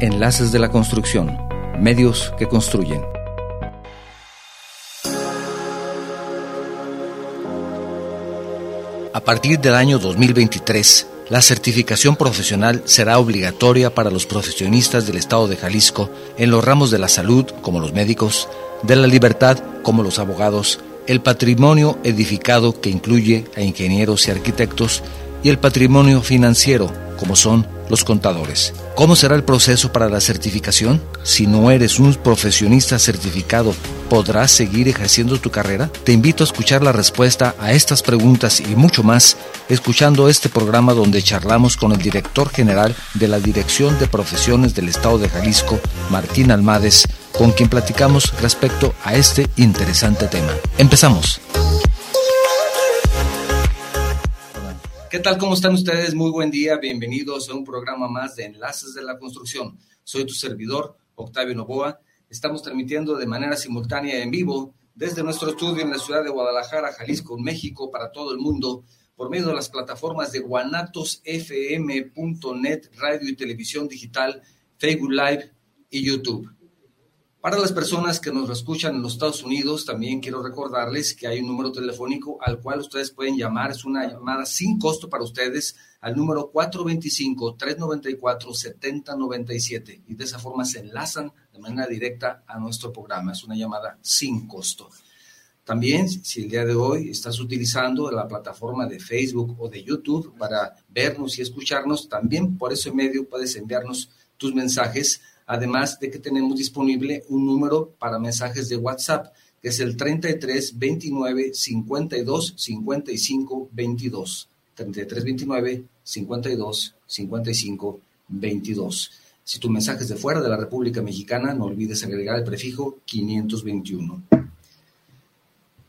Enlaces de la Construcción, medios que construyen. A partir del año 2023, la certificación profesional será obligatoria para los profesionistas del Estado de Jalisco en los ramos de la salud, como los médicos, de la libertad, como los abogados, el patrimonio edificado, que incluye a ingenieros y arquitectos, y el patrimonio financiero, como son los contadores. ¿Cómo será el proceso para la certificación? Si no eres un profesionista certificado, ¿podrás seguir ejerciendo tu carrera? Te invito a escuchar la respuesta a estas preguntas y mucho más escuchando este programa donde charlamos con el director general de la Dirección de Profesiones del Estado de Jalisco, Martín Almades, con quien platicamos respecto a este interesante tema. Empezamos. ¿Qué tal? ¿Cómo están ustedes? Muy buen día. Bienvenidos a un programa más de Enlaces de la Construcción. Soy tu servidor, Octavio Novoa. Estamos transmitiendo de manera simultánea en vivo desde nuestro estudio en la ciudad de Guadalajara, Jalisco, México, para todo el mundo, por medio de las plataformas de guanatosfm.net, radio y televisión digital, Facebook Live y YouTube. Para las personas que nos escuchan en los Estados Unidos, también quiero recordarles que hay un número telefónico al cual ustedes pueden llamar. Es una llamada sin costo para ustedes al número 425-394-7097 y de esa forma se enlazan de manera directa a nuestro programa. Es una llamada sin costo. También, si el día de hoy estás utilizando la plataforma de Facebook o de YouTube para vernos y escucharnos, también por ese medio puedes enviarnos tus mensajes además de que tenemos disponible un número para mensajes de WhatsApp, que es el 33 29 52 55 22. 33 29 52 55 22. Si tu mensaje es de fuera de la República Mexicana, no olvides agregar el prefijo 521.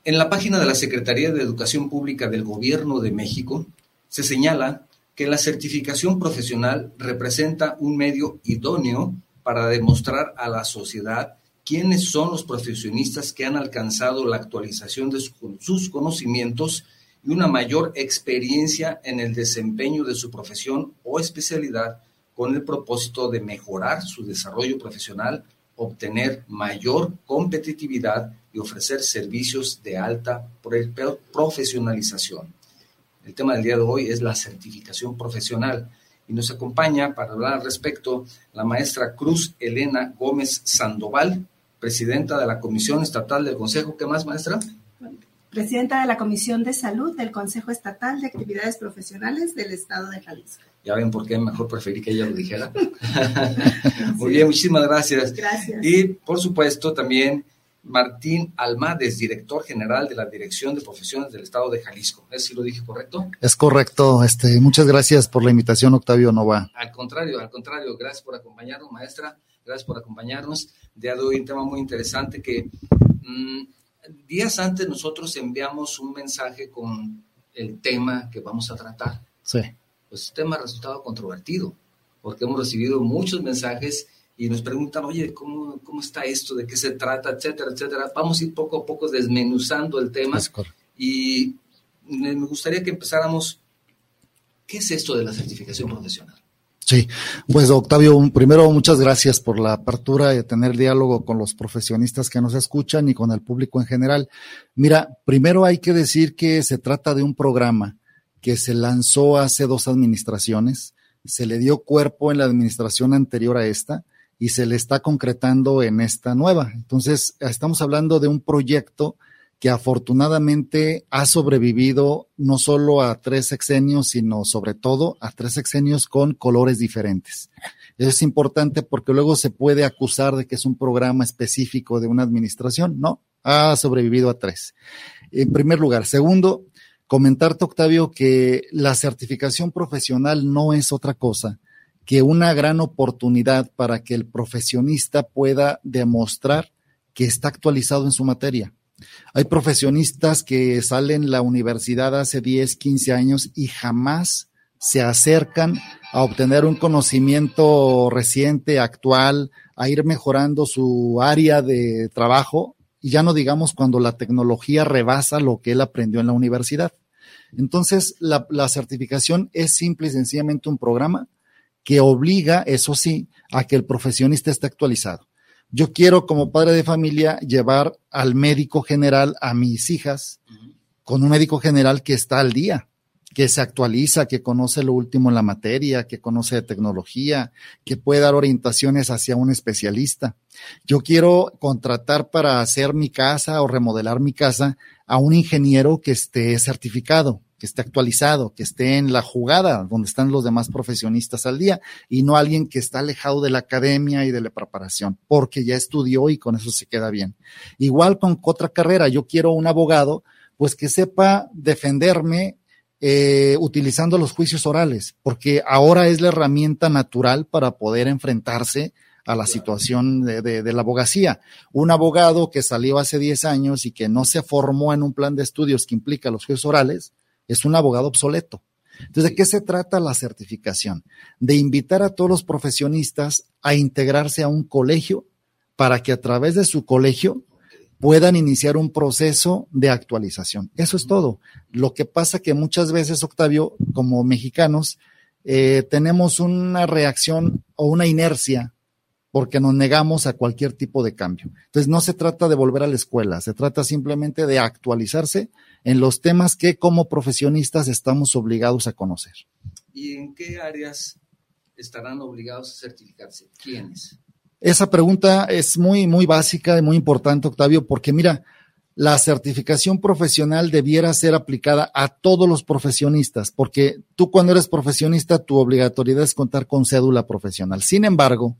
En la página de la Secretaría de Educación Pública del Gobierno de México se señala que la certificación profesional representa un medio idóneo para demostrar a la sociedad quiénes son los profesionistas que han alcanzado la actualización de sus conocimientos y una mayor experiencia en el desempeño de su profesión o especialidad con el propósito de mejorar su desarrollo profesional, obtener mayor competitividad y ofrecer servicios de alta profesionalización. El tema del día de hoy es la certificación profesional y nos acompaña para hablar al respecto la maestra Cruz Elena Gómez Sandoval, presidenta de la Comisión Estatal del Consejo. ¿Qué más, maestra? Presidenta de la Comisión de Salud del Consejo Estatal de Actividades Profesionales del Estado de Jalisco. Ya ven por qué mejor preferí que ella lo dijera. Muy bien, muchísimas gracias. Gracias. Y por supuesto también Martín Almades, director general de la Dirección de Profesiones del Estado de Jalisco. ¿Es si lo dije correcto? Es correcto. Este, muchas gracias por la invitación, Octavio Nova. Al contrario, al contrario, gracias por acompañarnos, maestra. Gracias por acompañarnos. De hoy un tema muy interesante que mmm, días antes nosotros enviamos un mensaje con el tema que vamos a tratar. Sí. Pues el tema ha resultado controvertido porque hemos recibido muchos mensajes y nos preguntan, oye, ¿cómo, ¿cómo está esto? ¿De qué se trata? Etcétera, etcétera. Vamos a ir poco a poco desmenuzando el tema. Y me gustaría que empezáramos, ¿qué es esto de la certificación profesional? Sí, pues Octavio, primero muchas gracias por la apertura de tener diálogo con los profesionistas que nos escuchan y con el público en general. Mira, primero hay que decir que se trata de un programa que se lanzó hace dos administraciones, se le dio cuerpo en la administración anterior a esta, y se le está concretando en esta nueva. Entonces, estamos hablando de un proyecto que afortunadamente ha sobrevivido no solo a tres sexenios, sino sobre todo a tres sexenios con colores diferentes. Es importante porque luego se puede acusar de que es un programa específico de una administración. No, ha sobrevivido a tres. En primer lugar. Segundo, comentarte, Octavio, que la certificación profesional no es otra cosa que una gran oportunidad para que el profesionista pueda demostrar que está actualizado en su materia. Hay profesionistas que salen la universidad hace 10, 15 años y jamás se acercan a obtener un conocimiento reciente, actual, a ir mejorando su área de trabajo y ya no digamos cuando la tecnología rebasa lo que él aprendió en la universidad. Entonces, la, la certificación es simple y sencillamente un programa que obliga, eso sí, a que el profesionista esté actualizado. Yo quiero como padre de familia llevar al médico general a mis hijas con un médico general que está al día, que se actualiza, que conoce lo último en la materia, que conoce de tecnología, que puede dar orientaciones hacia un especialista. Yo quiero contratar para hacer mi casa o remodelar mi casa a un ingeniero que esté certificado, que esté actualizado, que esté en la jugada donde están los demás profesionistas al día y no alguien que está alejado de la academia y de la preparación, porque ya estudió y con eso se queda bien. Igual con otra carrera, yo quiero un abogado pues que sepa defenderme eh, utilizando los juicios orales, porque ahora es la herramienta natural para poder enfrentarse a la situación de, de, la abogacía. Un abogado que salió hace 10 años y que no se formó en un plan de estudios que implica los juicios orales, es un abogado obsoleto. Entonces, ¿de qué se trata la certificación? De invitar a todos los profesionistas a integrarse a un colegio para que a través de su colegio puedan iniciar un proceso de actualización. Eso es todo. Lo que pasa que muchas veces, Octavio, como mexicanos, eh, tenemos una reacción o una inercia porque nos negamos a cualquier tipo de cambio. Entonces, no se trata de volver a la escuela, se trata simplemente de actualizarse en los temas que como profesionistas estamos obligados a conocer. ¿Y en qué áreas estarán obligados a certificarse? ¿Quiénes? Esa pregunta es muy, muy básica y muy importante, Octavio, porque mira, la certificación profesional debiera ser aplicada a todos los profesionistas, porque tú cuando eres profesionista, tu obligatoriedad es contar con cédula profesional. Sin embargo,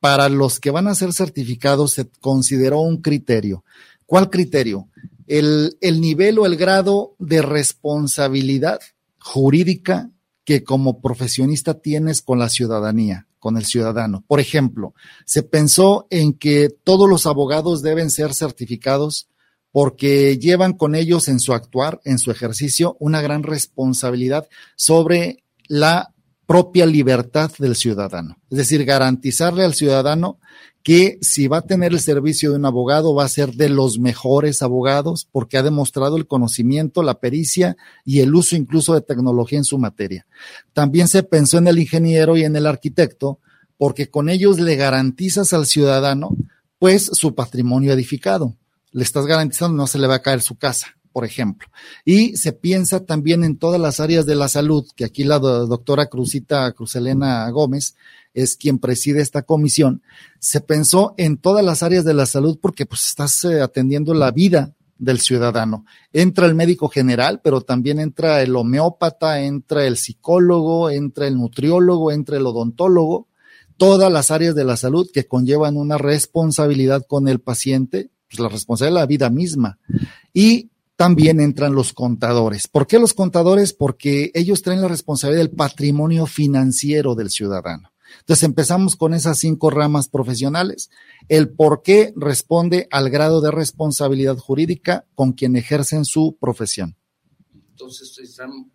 para los que van a ser certificados se consideró un criterio. ¿Cuál criterio? El, el nivel o el grado de responsabilidad jurídica que como profesionista tienes con la ciudadanía, con el ciudadano. Por ejemplo, se pensó en que todos los abogados deben ser certificados porque llevan con ellos en su actuar, en su ejercicio, una gran responsabilidad sobre la propia libertad del ciudadano. Es decir, garantizarle al ciudadano que si va a tener el servicio de un abogado va a ser de los mejores abogados porque ha demostrado el conocimiento, la pericia y el uso incluso de tecnología en su materia. También se pensó en el ingeniero y en el arquitecto porque con ellos le garantizas al ciudadano pues su patrimonio edificado. Le estás garantizando no se le va a caer su casa por ejemplo. Y se piensa también en todas las áreas de la salud, que aquí la doctora Cruzita Cruzelena Gómez es quien preside esta comisión. Se pensó en todas las áreas de la salud porque pues estás eh, atendiendo la vida del ciudadano. Entra el médico general, pero también entra el homeópata, entra el psicólogo, entra el nutriólogo, entra el odontólogo, todas las áreas de la salud que conllevan una responsabilidad con el paciente, pues la responsabilidad de la vida misma. Y también entran los contadores. ¿Por qué los contadores? Porque ellos traen la responsabilidad del patrimonio financiero del ciudadano. Entonces empezamos con esas cinco ramas profesionales. El por qué responde al grado de responsabilidad jurídica con quien ejercen su profesión. Entonces están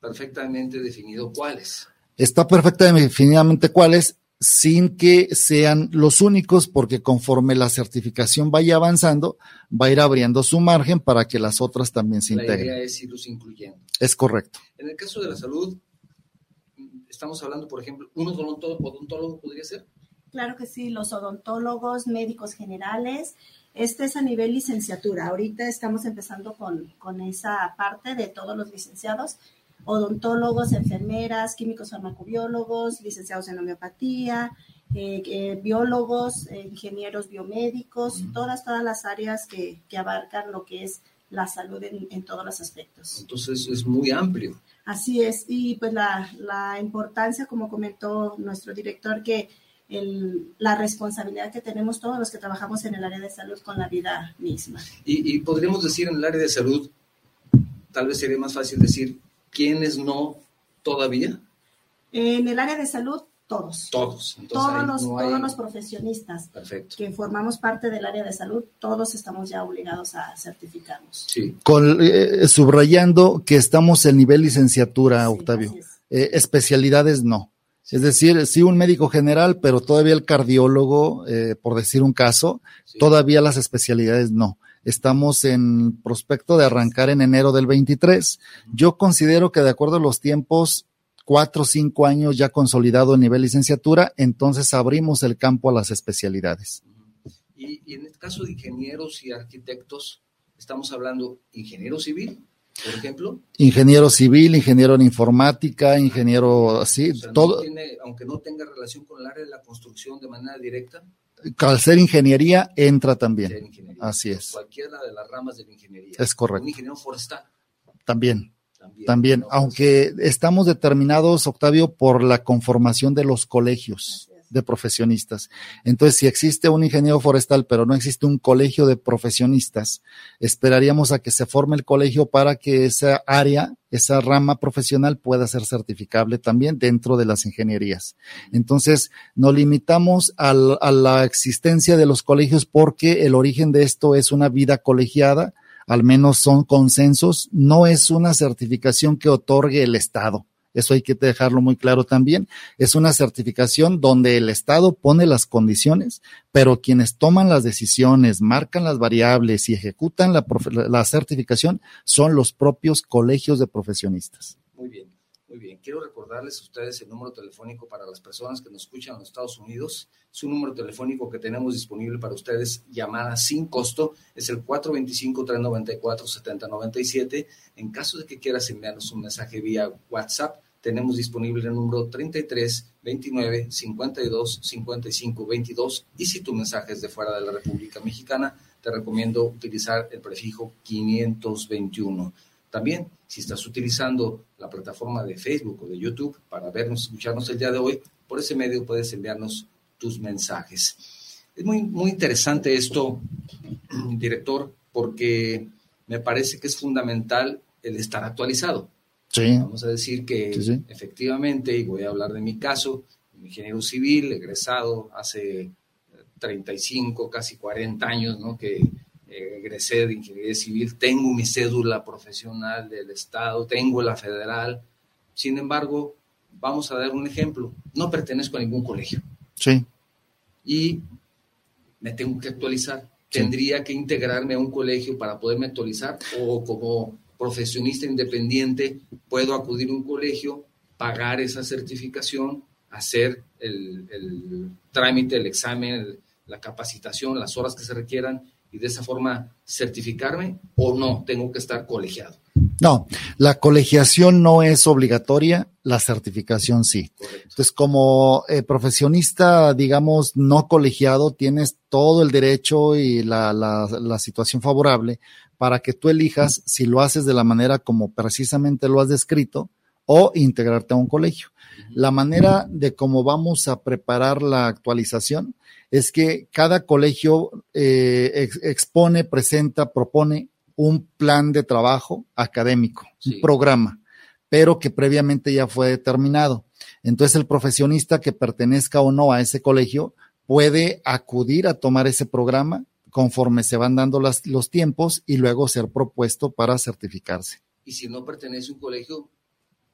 perfectamente definidos cuáles. Está perfectamente definidamente cuáles sin que sean los únicos, porque conforme la certificación vaya avanzando, va a ir abriendo su margen para que las otras también se integren. La idea es irlos incluyendo. Es correcto. En el caso de la salud, estamos hablando, por ejemplo, ¿un odontólogo podría ser? Claro que sí, los odontólogos, médicos generales. Este es a nivel licenciatura. Ahorita estamos empezando con, con esa parte de todos los licenciados odontólogos, enfermeras, químicos farmacobiólogos, licenciados en homeopatía, eh, eh, biólogos, eh, ingenieros biomédicos, todas, todas las áreas que, abarcan lo que es la salud en, todos los aspectos. Entonces es muy amplio. Así es, y pues la, la importancia, como comentó nuestro director, que el, la responsabilidad que tenemos todos los que trabajamos en el área de salud con la vida misma. Y, y podríamos decir en el área de salud, tal vez sería más fácil decir, ¿Quiénes no todavía? En el área de salud, todos. Todos. todos los, todos los profesionistas que formamos parte del área de salud, todos estamos ya obligados a certificarnos. Sí. Con, eh, subrayando que estamos en nivel licenciatura, Octavio. Eh, especialidades no. Es decir, sí un médico general, pero todavía el cardiólogo, eh, por decir un caso, todavía las especialidades no. Estamos en prospecto de arrancar en enero del 23. Yo considero que de acuerdo a los tiempos, cuatro o cinco años ya consolidado el nivel licenciatura, entonces abrimos el campo a las especialidades. Y, y en el caso de ingenieros y arquitectos, estamos hablando ingeniero civil, por ejemplo. Ingeniero civil, ingeniero en informática, ingeniero así, todo. aunque no tenga relación con el área de la construcción de manera directa. Al ser ingeniería, entra también. Así es. Cualquiera de las ramas de la ingeniería. Es correcto. Un ingeniero forestal. También. También, aunque estamos determinados, Octavio, por la conformación de los colegios de profesionistas. Entonces, si existe un ingeniero forestal, pero no existe un colegio de profesionistas, esperaríamos a que se forme el colegio para que esa área, esa rama profesional pueda ser certificable también dentro de las ingenierías. Entonces, nos limitamos a la existencia de los colegios porque el origen de esto es una vida colegiada, al menos son consensos, no es una certificación que otorgue el Estado eso hay que dejarlo muy claro también. Es una certificación donde el Estado pone las condiciones, pero quienes toman las decisiones, marcan las variables y ejecutan la, la certificación son los propios colegios de profesionistas. Muy bien. Muy bien, quiero recordarles a ustedes el número telefónico para las personas que nos escuchan en los Estados Unidos. Es un número telefónico que tenemos disponible para ustedes, llamada sin costo. Es el 425-394-7097. En caso de que quieras enviarnos un mensaje vía WhatsApp, tenemos disponible el número 33 29 52 55 22 y si tu mensaje es de fuera de la República Mexicana, te recomiendo utilizar el prefijo 521. También, si estás utilizando la plataforma de Facebook o de YouTube para vernos, escucharnos el día de hoy, por ese medio puedes enviarnos tus mensajes. Es muy, muy interesante esto, director, porque me parece que es fundamental el estar actualizado. Vamos a decir que efectivamente, y voy a hablar de mi caso, ingeniero civil, egresado hace 35, casi 40 años, ¿no? Que eh, egresé de ingeniería civil, tengo mi cédula profesional del Estado, tengo la federal. Sin embargo, vamos a dar un ejemplo. No pertenezco a ningún colegio. Sí. Y me tengo que actualizar. Tendría que integrarme a un colegio para poderme actualizar o como profesionista independiente, puedo acudir a un colegio, pagar esa certificación, hacer el, trámite, el examen, la capacitación, las horas que se requieran y de esa forma certificarme o no, tengo que estar colegiado. No, la colegiación no es obligatoria, la certificación sí. Entonces, como eh, profesionista, digamos, no colegiado, tienes todo el derecho y la, la, la situación favorable para que tú elijas si lo haces de la manera como precisamente lo has descrito o integrarte a un colegio. La manera de cómo vamos a preparar la actualización es que cada colegio eh, expone, presenta, propone un plan de trabajo académico, un programa, pero que previamente ya fue determinado. Entonces el profesionista que pertenezca o no a ese colegio puede acudir a tomar ese programa conforme se van dando los tiempos y luego ser propuesto para certificarse. Y si no pertenece a un colegio,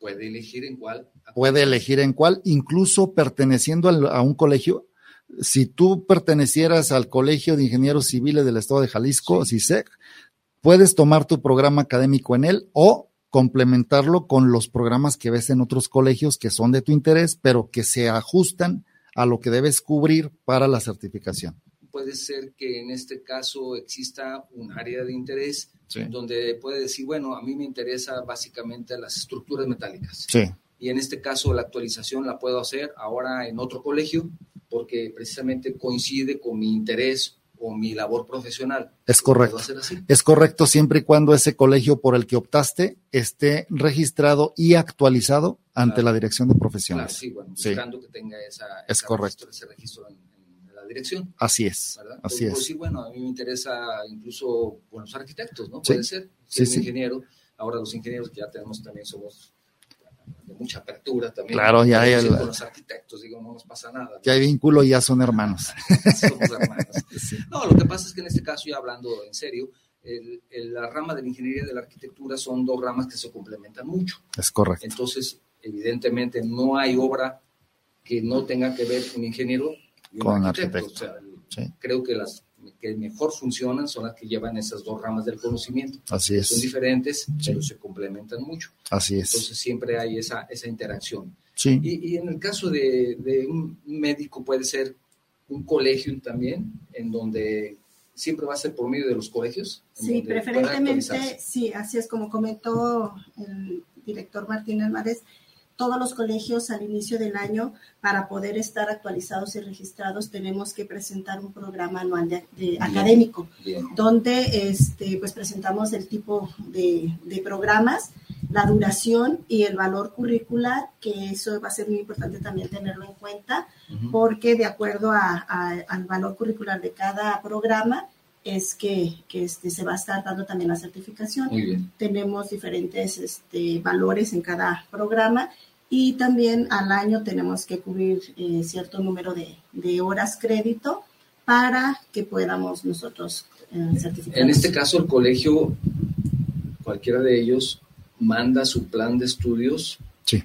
puede elegir en cuál. Puede elegir en cuál, incluso perteneciendo a un colegio. Si tú pertenecieras al Colegio de Ingenieros Civiles del Estado de Jalisco, CISEC, puedes tomar tu programa académico en él o complementarlo con los programas que ves en otros colegios que son de tu interés, pero que se ajustan a lo que debes cubrir para la certificación puede ser que en este caso exista un área de interés donde puede decir, bueno, a mí me interesa básicamente las estructuras metálicas. Y en este caso la actualización la puedo hacer ahora en otro colegio porque precisamente coincide con mi interés o mi labor profesional. Es correcto. Es correcto siempre y cuando ese colegio por el que optaste esté registrado y actualizado ante la Dirección de Profesiones. Claro, sí, bueno, buscando que tenga esa, es correcto. ese registro en, dirección. Así es. Así es. Sí, bueno, a mí me interesa incluso con los arquitectos, ¿no? Puede ser. Si sí, ingeniero, ahora los ingenieros que ya tenemos también somos de mucha apertura también. Claro, ya hay. Con los arquitectos, digo, no nos pasa nada. Ya hay vínculo y ya son hermanos. Somos hermanos. No, lo que pasa es que en este caso, ya hablando en serio, el, la rama de la ingeniería y de la arquitectura son dos ramas que se complementan mucho. Es correcto. Entonces, evidentemente, no hay obra que no tenga que ver con ingeniero con arquitecto. Creo que las que mejor funcionan son las que llevan esas dos ramas del conocimiento. Así es. Son diferentes, pero se complementan mucho. Así es. Entonces siempre hay esa, esa interacción. Sí. Y, y en el caso de, de, un médico puede ser un colegio también, en donde siempre va a ser por medio de los colegios. Sí, preferentemente, sí, así es como comentó el director Martín Álvarez, todos los colegios al inicio del año, para poder estar actualizados y registrados, tenemos que presentar un programa anual de, académico, donde este, pues presentamos el tipo de, de, programas, la duración y el valor curricular, que eso va a ser muy importante también tenerlo en cuenta, porque de acuerdo a, a, al valor curricular de cada programa, es que, que este, se va a estar dando también la certificación. Tenemos diferentes este, valores en cada programa y también al año tenemos que cubrir eh, cierto número de, de, horas crédito para que podamos nosotros eh, certificar. En este caso, el colegio, cualquiera de ellos, manda su plan de estudios. Sí.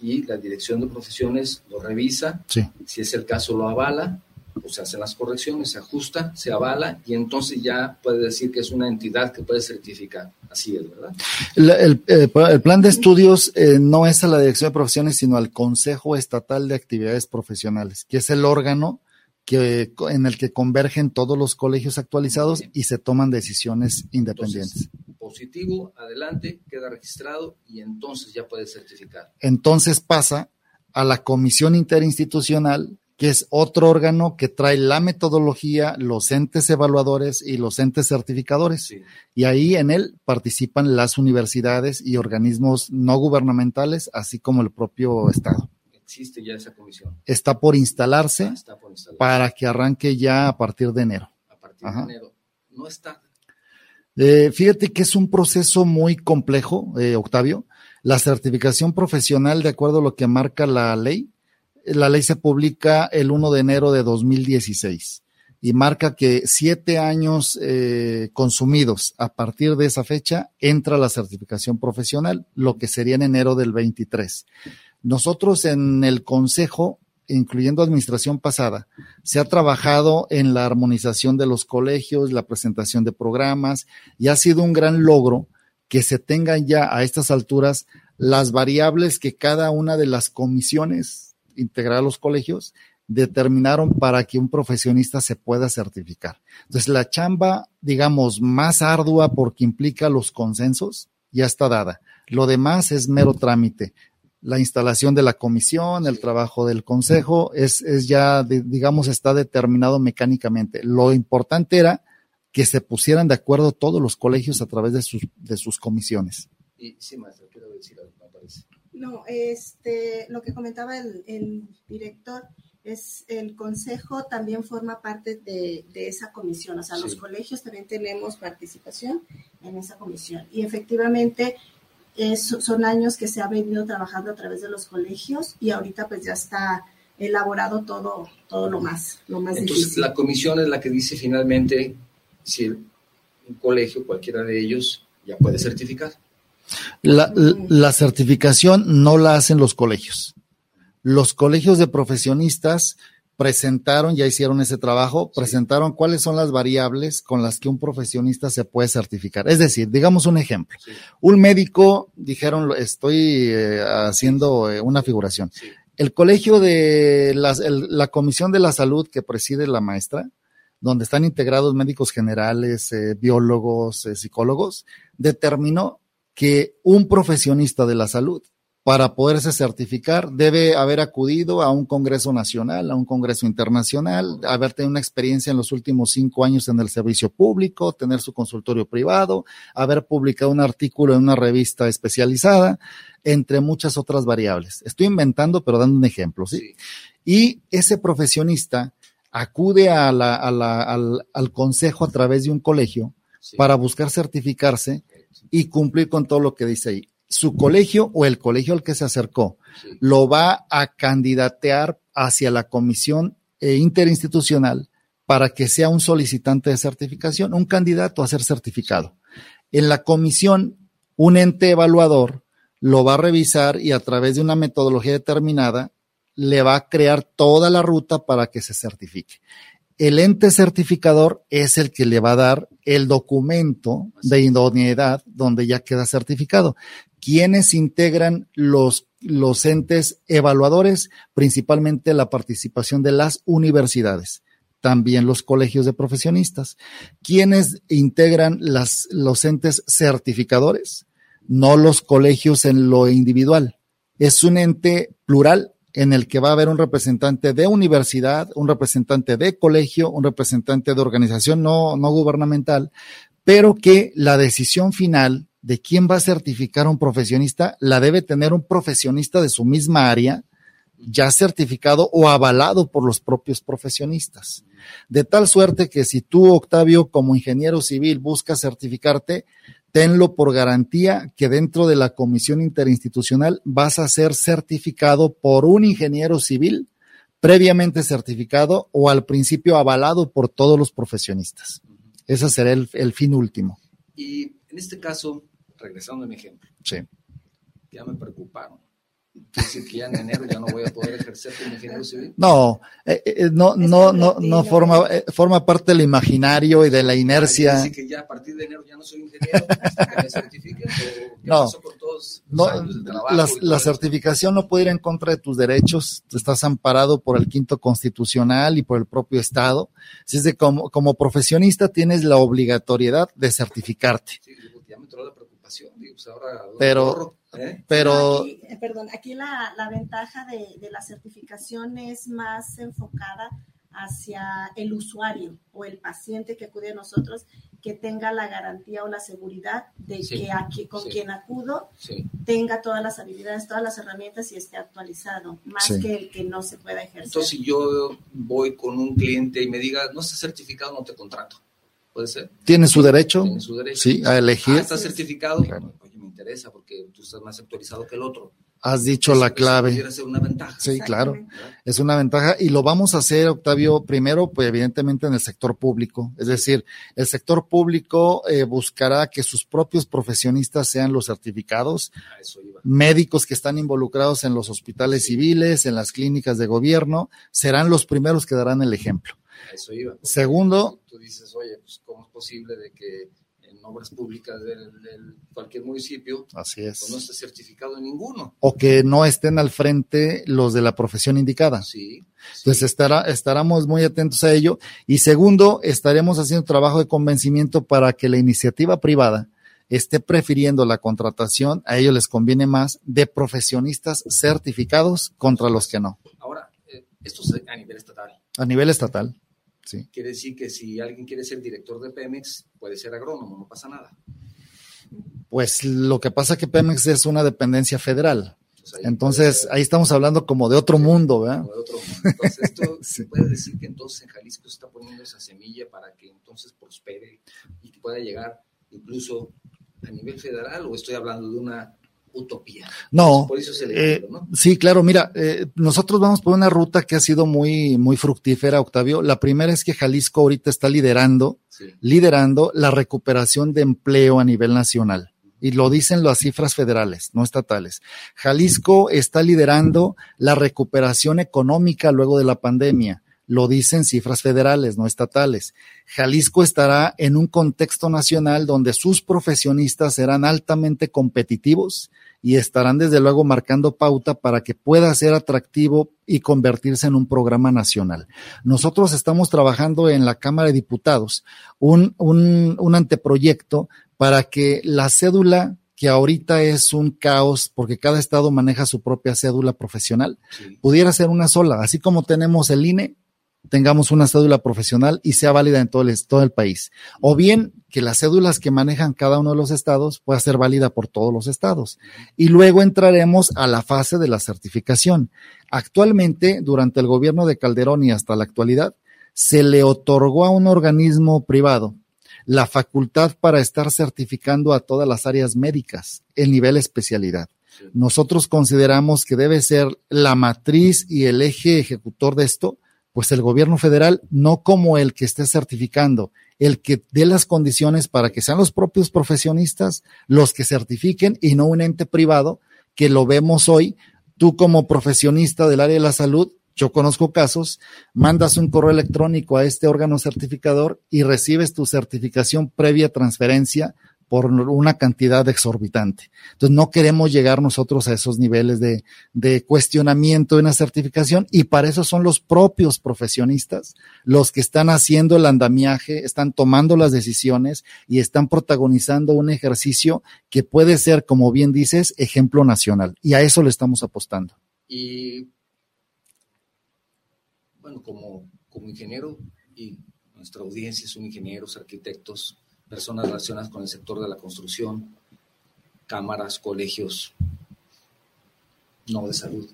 Y la dirección de profesiones lo revisa. Sí. Si es el caso, lo avala pues se hacen las correcciones, se ajusta, se avala y entonces ya puede decir que es una entidad que puede certificar. Así es, ¿verdad? El, el, el plan de estudios eh, no es a la Dirección de Profesiones, sino al Consejo Estatal de Actividades Profesionales, que es el órgano que, en el que convergen todos los colegios actualizados y se toman decisiones independientes. Entonces, positivo, adelante, queda registrado y entonces ya puede certificar. Entonces pasa a la comisión interinstitucional que es otro órgano que trae la metodología, los entes evaluadores y los entes certificadores. Sí. Y ahí en él participan las universidades y organismos no gubernamentales, así como el propio Estado. Existe ya esa comisión. Está por instalarse, Ah, está por instalarse. para que arranque ya a partir de enero. A partir Ajá. de enero. No está. Eh, fíjate que es un proceso muy complejo, eh, Octavio. La certificación profesional, de acuerdo a lo que marca la ley, la ley se publica el 1 de enero de 2016 y marca que siete años eh, consumidos a partir de esa fecha entra la certificación profesional, lo que sería en enero del 23. Nosotros en el Consejo, incluyendo administración pasada, se ha trabajado en la armonización de los colegios, la presentación de programas y ha sido un gran logro que se tengan ya a estas alturas las variables que cada una de las comisiones integrar a los colegios determinaron para que un profesionista se pueda certificar. Entonces, la chamba, digamos, más ardua porque implica los consensos, ya está dada. Lo demás es mero trámite. La instalación de la comisión, el trabajo del consejo, es, es ya, digamos, está determinado mecánicamente. Lo importante era que se pusieran de acuerdo todos los colegios a través de sus, de sus comisiones. Y sí, maestra, quiero decir algo. No, este, lo que comentaba el, el, director es el consejo también forma parte de, de esa comisión, o sea, sí. los colegios también tenemos participación en esa comisión y efectivamente es, son años que se ha venido trabajando a través de los colegios y ahorita pues ya está elaborado todo, todo lo más, lo más Entonces, difícil. la comisión es la que dice finalmente si un colegio, cualquiera de ellos, ya puede certificar. La, la, certificación no la hacen los colegios. Los colegios de profesionistas presentaron, ya hicieron ese trabajo, sí. presentaron cuáles son las variables con las que un profesionista se puede certificar. Es decir, digamos un ejemplo. Sí. Un médico, dijeron, estoy eh, haciendo eh, una figuración. Sí. El colegio de las, el, la Comisión de la Salud que preside la maestra, donde están integrados médicos generales, eh, biólogos, psicólogos, determinó que un profesionista de la salud, para poderse certificar, debe haber acudido a un congreso nacional, a un congreso internacional, haber tenido una experiencia en los últimos cinco años en el servicio público, tener su consultorio privado, haber publicado un artículo en una revista especializada, entre muchas otras variables. Estoy inventando, pero dando un ejemplo, ¿sí? Y ese profesionista acude a la, a la, al, al, consejo a través de un colegio sí. para buscar certificarse y cumplir con todo lo que dice ahí. Su colegio o el colegio al que se acercó sí. lo va a candidatear hacia la comisión eh, interinstitucional para que sea un solicitante de certificación, un candidato a ser certificado. En la comisión, un ente evaluador lo va a revisar y a través de una metodología determinada le va a crear toda la ruta para que se certifique. El ente certificador es el que le va a dar el documento de idoneidad donde ya queda certificado. ¿Quiénes integran los, los entes evaluadores? Principalmente la participación de las universidades también los colegios de profesionistas. ¿Quiénes integran las, los entes certificadores? No los colegios en lo individual. Es un ente plural en el que va a haber un representante de universidad, un representante de colegio, un representante de organización no, no gubernamental, pero que la decisión final de quién va a certificar a un profesionista la debe tener un profesionista de su misma área, ya certificado o avalado por los propios profesionistas. De tal suerte que si tú, Octavio, como ingeniero civil, buscas certificarte, tenlo por garantía que dentro de la comisión interinstitucional vas a ser certificado por un ingeniero civil previamente certificado o al principio avalado por todos los profesionistas. Ese será el, fin último. Y en este caso, regresando a mi ejemplo, sí. ya me preocuparon decir que ya en enero ya no voy a poder ejercer como ingeniero civil. No, eh, eh, no, no, no, no forma, eh, forma parte del imaginario y de la inercia. Decir que ya a partir de enero ya no soy ingeniero hasta que me certifiquen. No, no la, certificación no puede ir en contra de tus derechos. Estás amparado por el quinto constitucional y por el propio Estado. Así es de como, como profesionista tienes la obligatoriedad de certificarte. Sí, ya me entró la preocupación. Pues ahora, pero, ¿Eh? Pero. Aquí, eh, perdón, aquí la, la ventaja de, de, la certificación es más enfocada hacia el usuario o el paciente que acude a nosotros que tenga la garantía o la seguridad de que aquí con quien acudo tenga todas las habilidades, todas las herramientas y esté actualizado, más que el que no se pueda ejercer. Entonces, si yo voy con un cliente y me diga, no está certificado, no te contrato. ¿Puede ser? Tiene su derecho. Tiene su derecho. Sí, a elegir. Ah, está certificado. Claro interesa porque tú estás más actualizado que el otro. Has dicho la clave. Ser una ventaja. Sí, claro. Es una ventaja y lo vamos a hacer, Octavio, primero, pues evidentemente en el sector público. Es decir, el sector público eh, buscará que sus propios profesionistas sean los certificados, médicos que están involucrados en los hospitales civiles, en las clínicas de gobierno, serán los primeros que darán el ejemplo. eso iba. Segundo. Tú dices, oye, pues, ¿cómo es posible de que obras públicas de, cualquier municipio, Así es. Pues no esté certificado en ninguno. O que no estén al frente los de la profesión indicada. Sí. Entonces estará, estaremos muy atentos a ello. Y segundo, estaremos haciendo trabajo de convencimiento para que la iniciativa privada esté prefiriendo la contratación, a ellos les conviene más, de profesionistas certificados contra los que no. Ahora, eh, esto es a nivel estatal. A nivel estatal. Quiere decir que si alguien quiere ser director de Pemex, puede ser agrónomo, no pasa nada. Pues lo que pasa es que Pemex es una dependencia federal. Pues entonces, ahí estamos hablando como de otro mundo, ¿verdad? de otro mundo. Entonces, esto puede decir que entonces en Jalisco se está poniendo esa semilla para que entonces prospere y que pueda llegar incluso a nivel federal, o estoy hablando de una utopía. No, por eso se eh, sí, claro, mira, eh, nosotros vamos por una ruta que ha sido muy, muy fructífera, Octavio. La primera es que Jalisco ahorita está liderando, liderando la recuperación de empleo a nivel nacional. Y lo dicen las cifras federales, no estatales. Jalisco está liderando la recuperación económica luego de la pandemia lo dicen cifras federales, no estatales. Jalisco estará en un contexto nacional donde sus profesionistas serán altamente competitivos y estarán desde luego marcando pauta para que pueda ser atractivo y convertirse en un programa nacional. Nosotros estamos trabajando en la Cámara de Diputados un, un, un anteproyecto para que la cédula que ahorita es un caos porque cada estado maneja su propia cédula profesional, pudiera ser una sola, así como tenemos el INE, tengamos una cédula profesional y sea válida en todo el, todo el país. O bien que las cédulas que manejan cada uno de los estados pueda ser válida por todos los estados. Y luego entraremos a la fase de la certificación. Actualmente, durante el gobierno de Calderón y hasta la actualidad, se le otorgó a un organismo privado la facultad para estar certificando a todas las áreas médicas, el nivel especialidad. Nosotros consideramos que debe ser la matriz y el eje ejecutor de esto, pues el gobierno federal, no como el que esté certificando, el que dé las condiciones para que sean los propios profesionistas los que certifiquen y no un ente privado que lo vemos hoy. Tú como profesionista del área de la salud Yo conozco casos, mandas un correo electrónico a este órgano certificador y recibes tu certificación previa transferencia por una cantidad exorbitante. Entonces, no queremos llegar nosotros a esos niveles de, cuestionamiento de una certificación y para eso son los propios profesionistas los que están haciendo el andamiaje, están tomando las decisiones y están protagonizando un ejercicio que puede ser, como bien dices, ejemplo nacional. Y a eso le estamos apostando. Y, bueno, como, como ingeniero y nuestra audiencia son ingenieros, arquitectos, personas relacionadas con el sector de la construcción, cámaras, colegios, no de salud.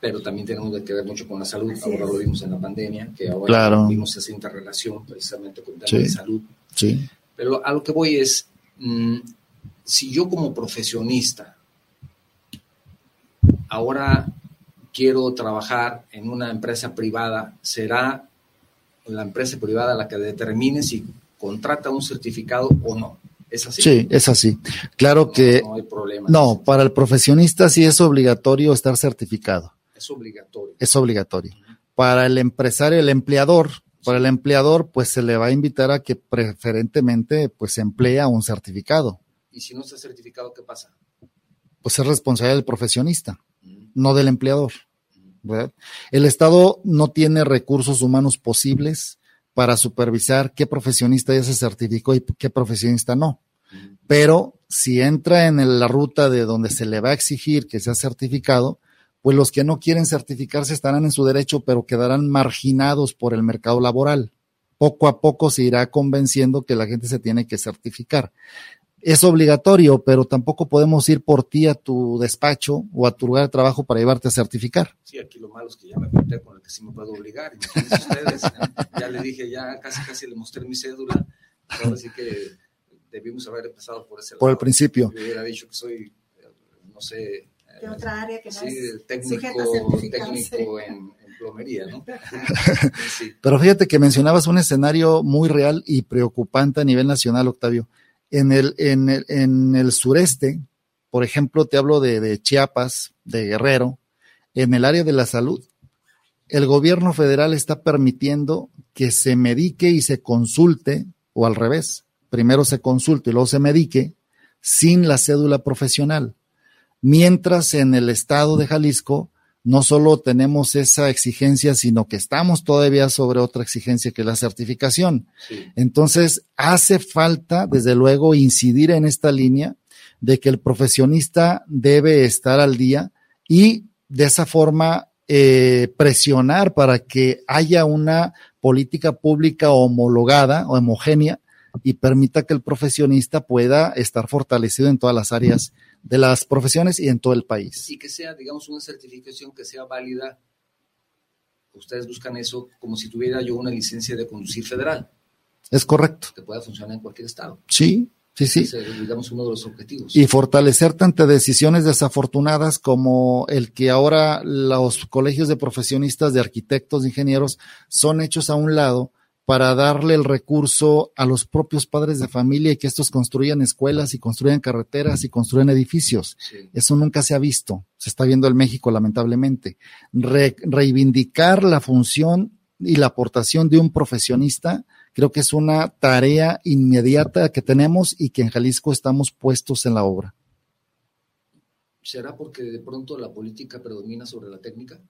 Pero también tenemos que ver mucho con la salud. ahora lo vimos en la pandemia, que ahora vimos esa interrelación precisamente con el de salud. Sí. Pero a lo que voy es, mm, si yo como profesionista ahora quiero trabajar en una empresa privada, ¿será la empresa privada la que determine si contrata un certificado o no. ¿Es así? Sí, es así. Claro que no, hay problema. No, para el profesionista sí es obligatorio estar certificado. Es obligatorio. Es obligatorio. Para el empresario, el empleador, para el empleador, pues se le va a invitar a que preferentemente pues emplea un certificado. ¿Y si no está certificado, qué pasa? Pues es responsabilidad del profesionista, no del empleador. El Estado no tiene recursos humanos posibles para supervisar qué profesionista ya se certificó y qué profesionista no. Pero si entra en la ruta de donde se le va a exigir que sea certificado, pues los que no quieren certificarse estarán en su derecho, pero quedarán marginados por el mercado laboral. Poco a poco se irá convenciendo que la gente se tiene que certificar es obligatorio, pero tampoco podemos ir por ti a tu despacho o a tu lugar de trabajo para llevarte a certificar. Sí, aquí lo malo es que ya me conté con el que sí me puedo obligar. ustedes, ya le dije, ya casi casi le mostré mi cédula. Ahora sí que debimos haber empezado por ese lado. Por el principio. Yo hubiera dicho que soy, no sé. De otra área que no sí, técnico, técnico en, en, plomería, ¿no? sí. Pero fíjate que mencionabas un escenario muy real y preocupante a nivel nacional, Octavio en el, en el, en el sureste, por ejemplo, te hablo de, de Chiapas, de Guerrero, en el área de la salud, el gobierno federal está permitiendo que se medique y se consulte, o al revés, primero se consulte y luego se medique, sin la cédula profesional. Mientras en el estado de Jalisco no solo tenemos esa exigencia, sino que estamos todavía sobre otra exigencia que es la certificación. Entonces, hace falta, desde luego, incidir en esta línea de que el profesionista debe estar al día y de esa forma eh, presionar para que haya una política pública homologada o homogénea y permita que el profesionista pueda estar fortalecido en todas las áreas de las profesiones y en todo el país. Y que sea, digamos, una certificación que sea válida. Ustedes buscan eso como si tuviera yo una licencia de conducir federal. Es correcto. Que pueda funcionar en cualquier estado. Sí, sí, sí. Es, digamos, uno de los objetivos. Y fortalecer tantas decisiones desafortunadas como el que ahora los colegios de profesionistas de arquitectos, de ingenieros, son hechos a un lado para darle el recurso a los propios padres de familia y que estos construyan escuelas y construyan carreteras y construyan edificios. Eso nunca se ha visto, se está viendo en México lamentablemente. reivindicar la función y la aportación de un profesionista creo que es una tarea inmediata que tenemos y que en Jalisco estamos puestos en la obra. ¿Será porque de pronto la política predomina sobre la técnica?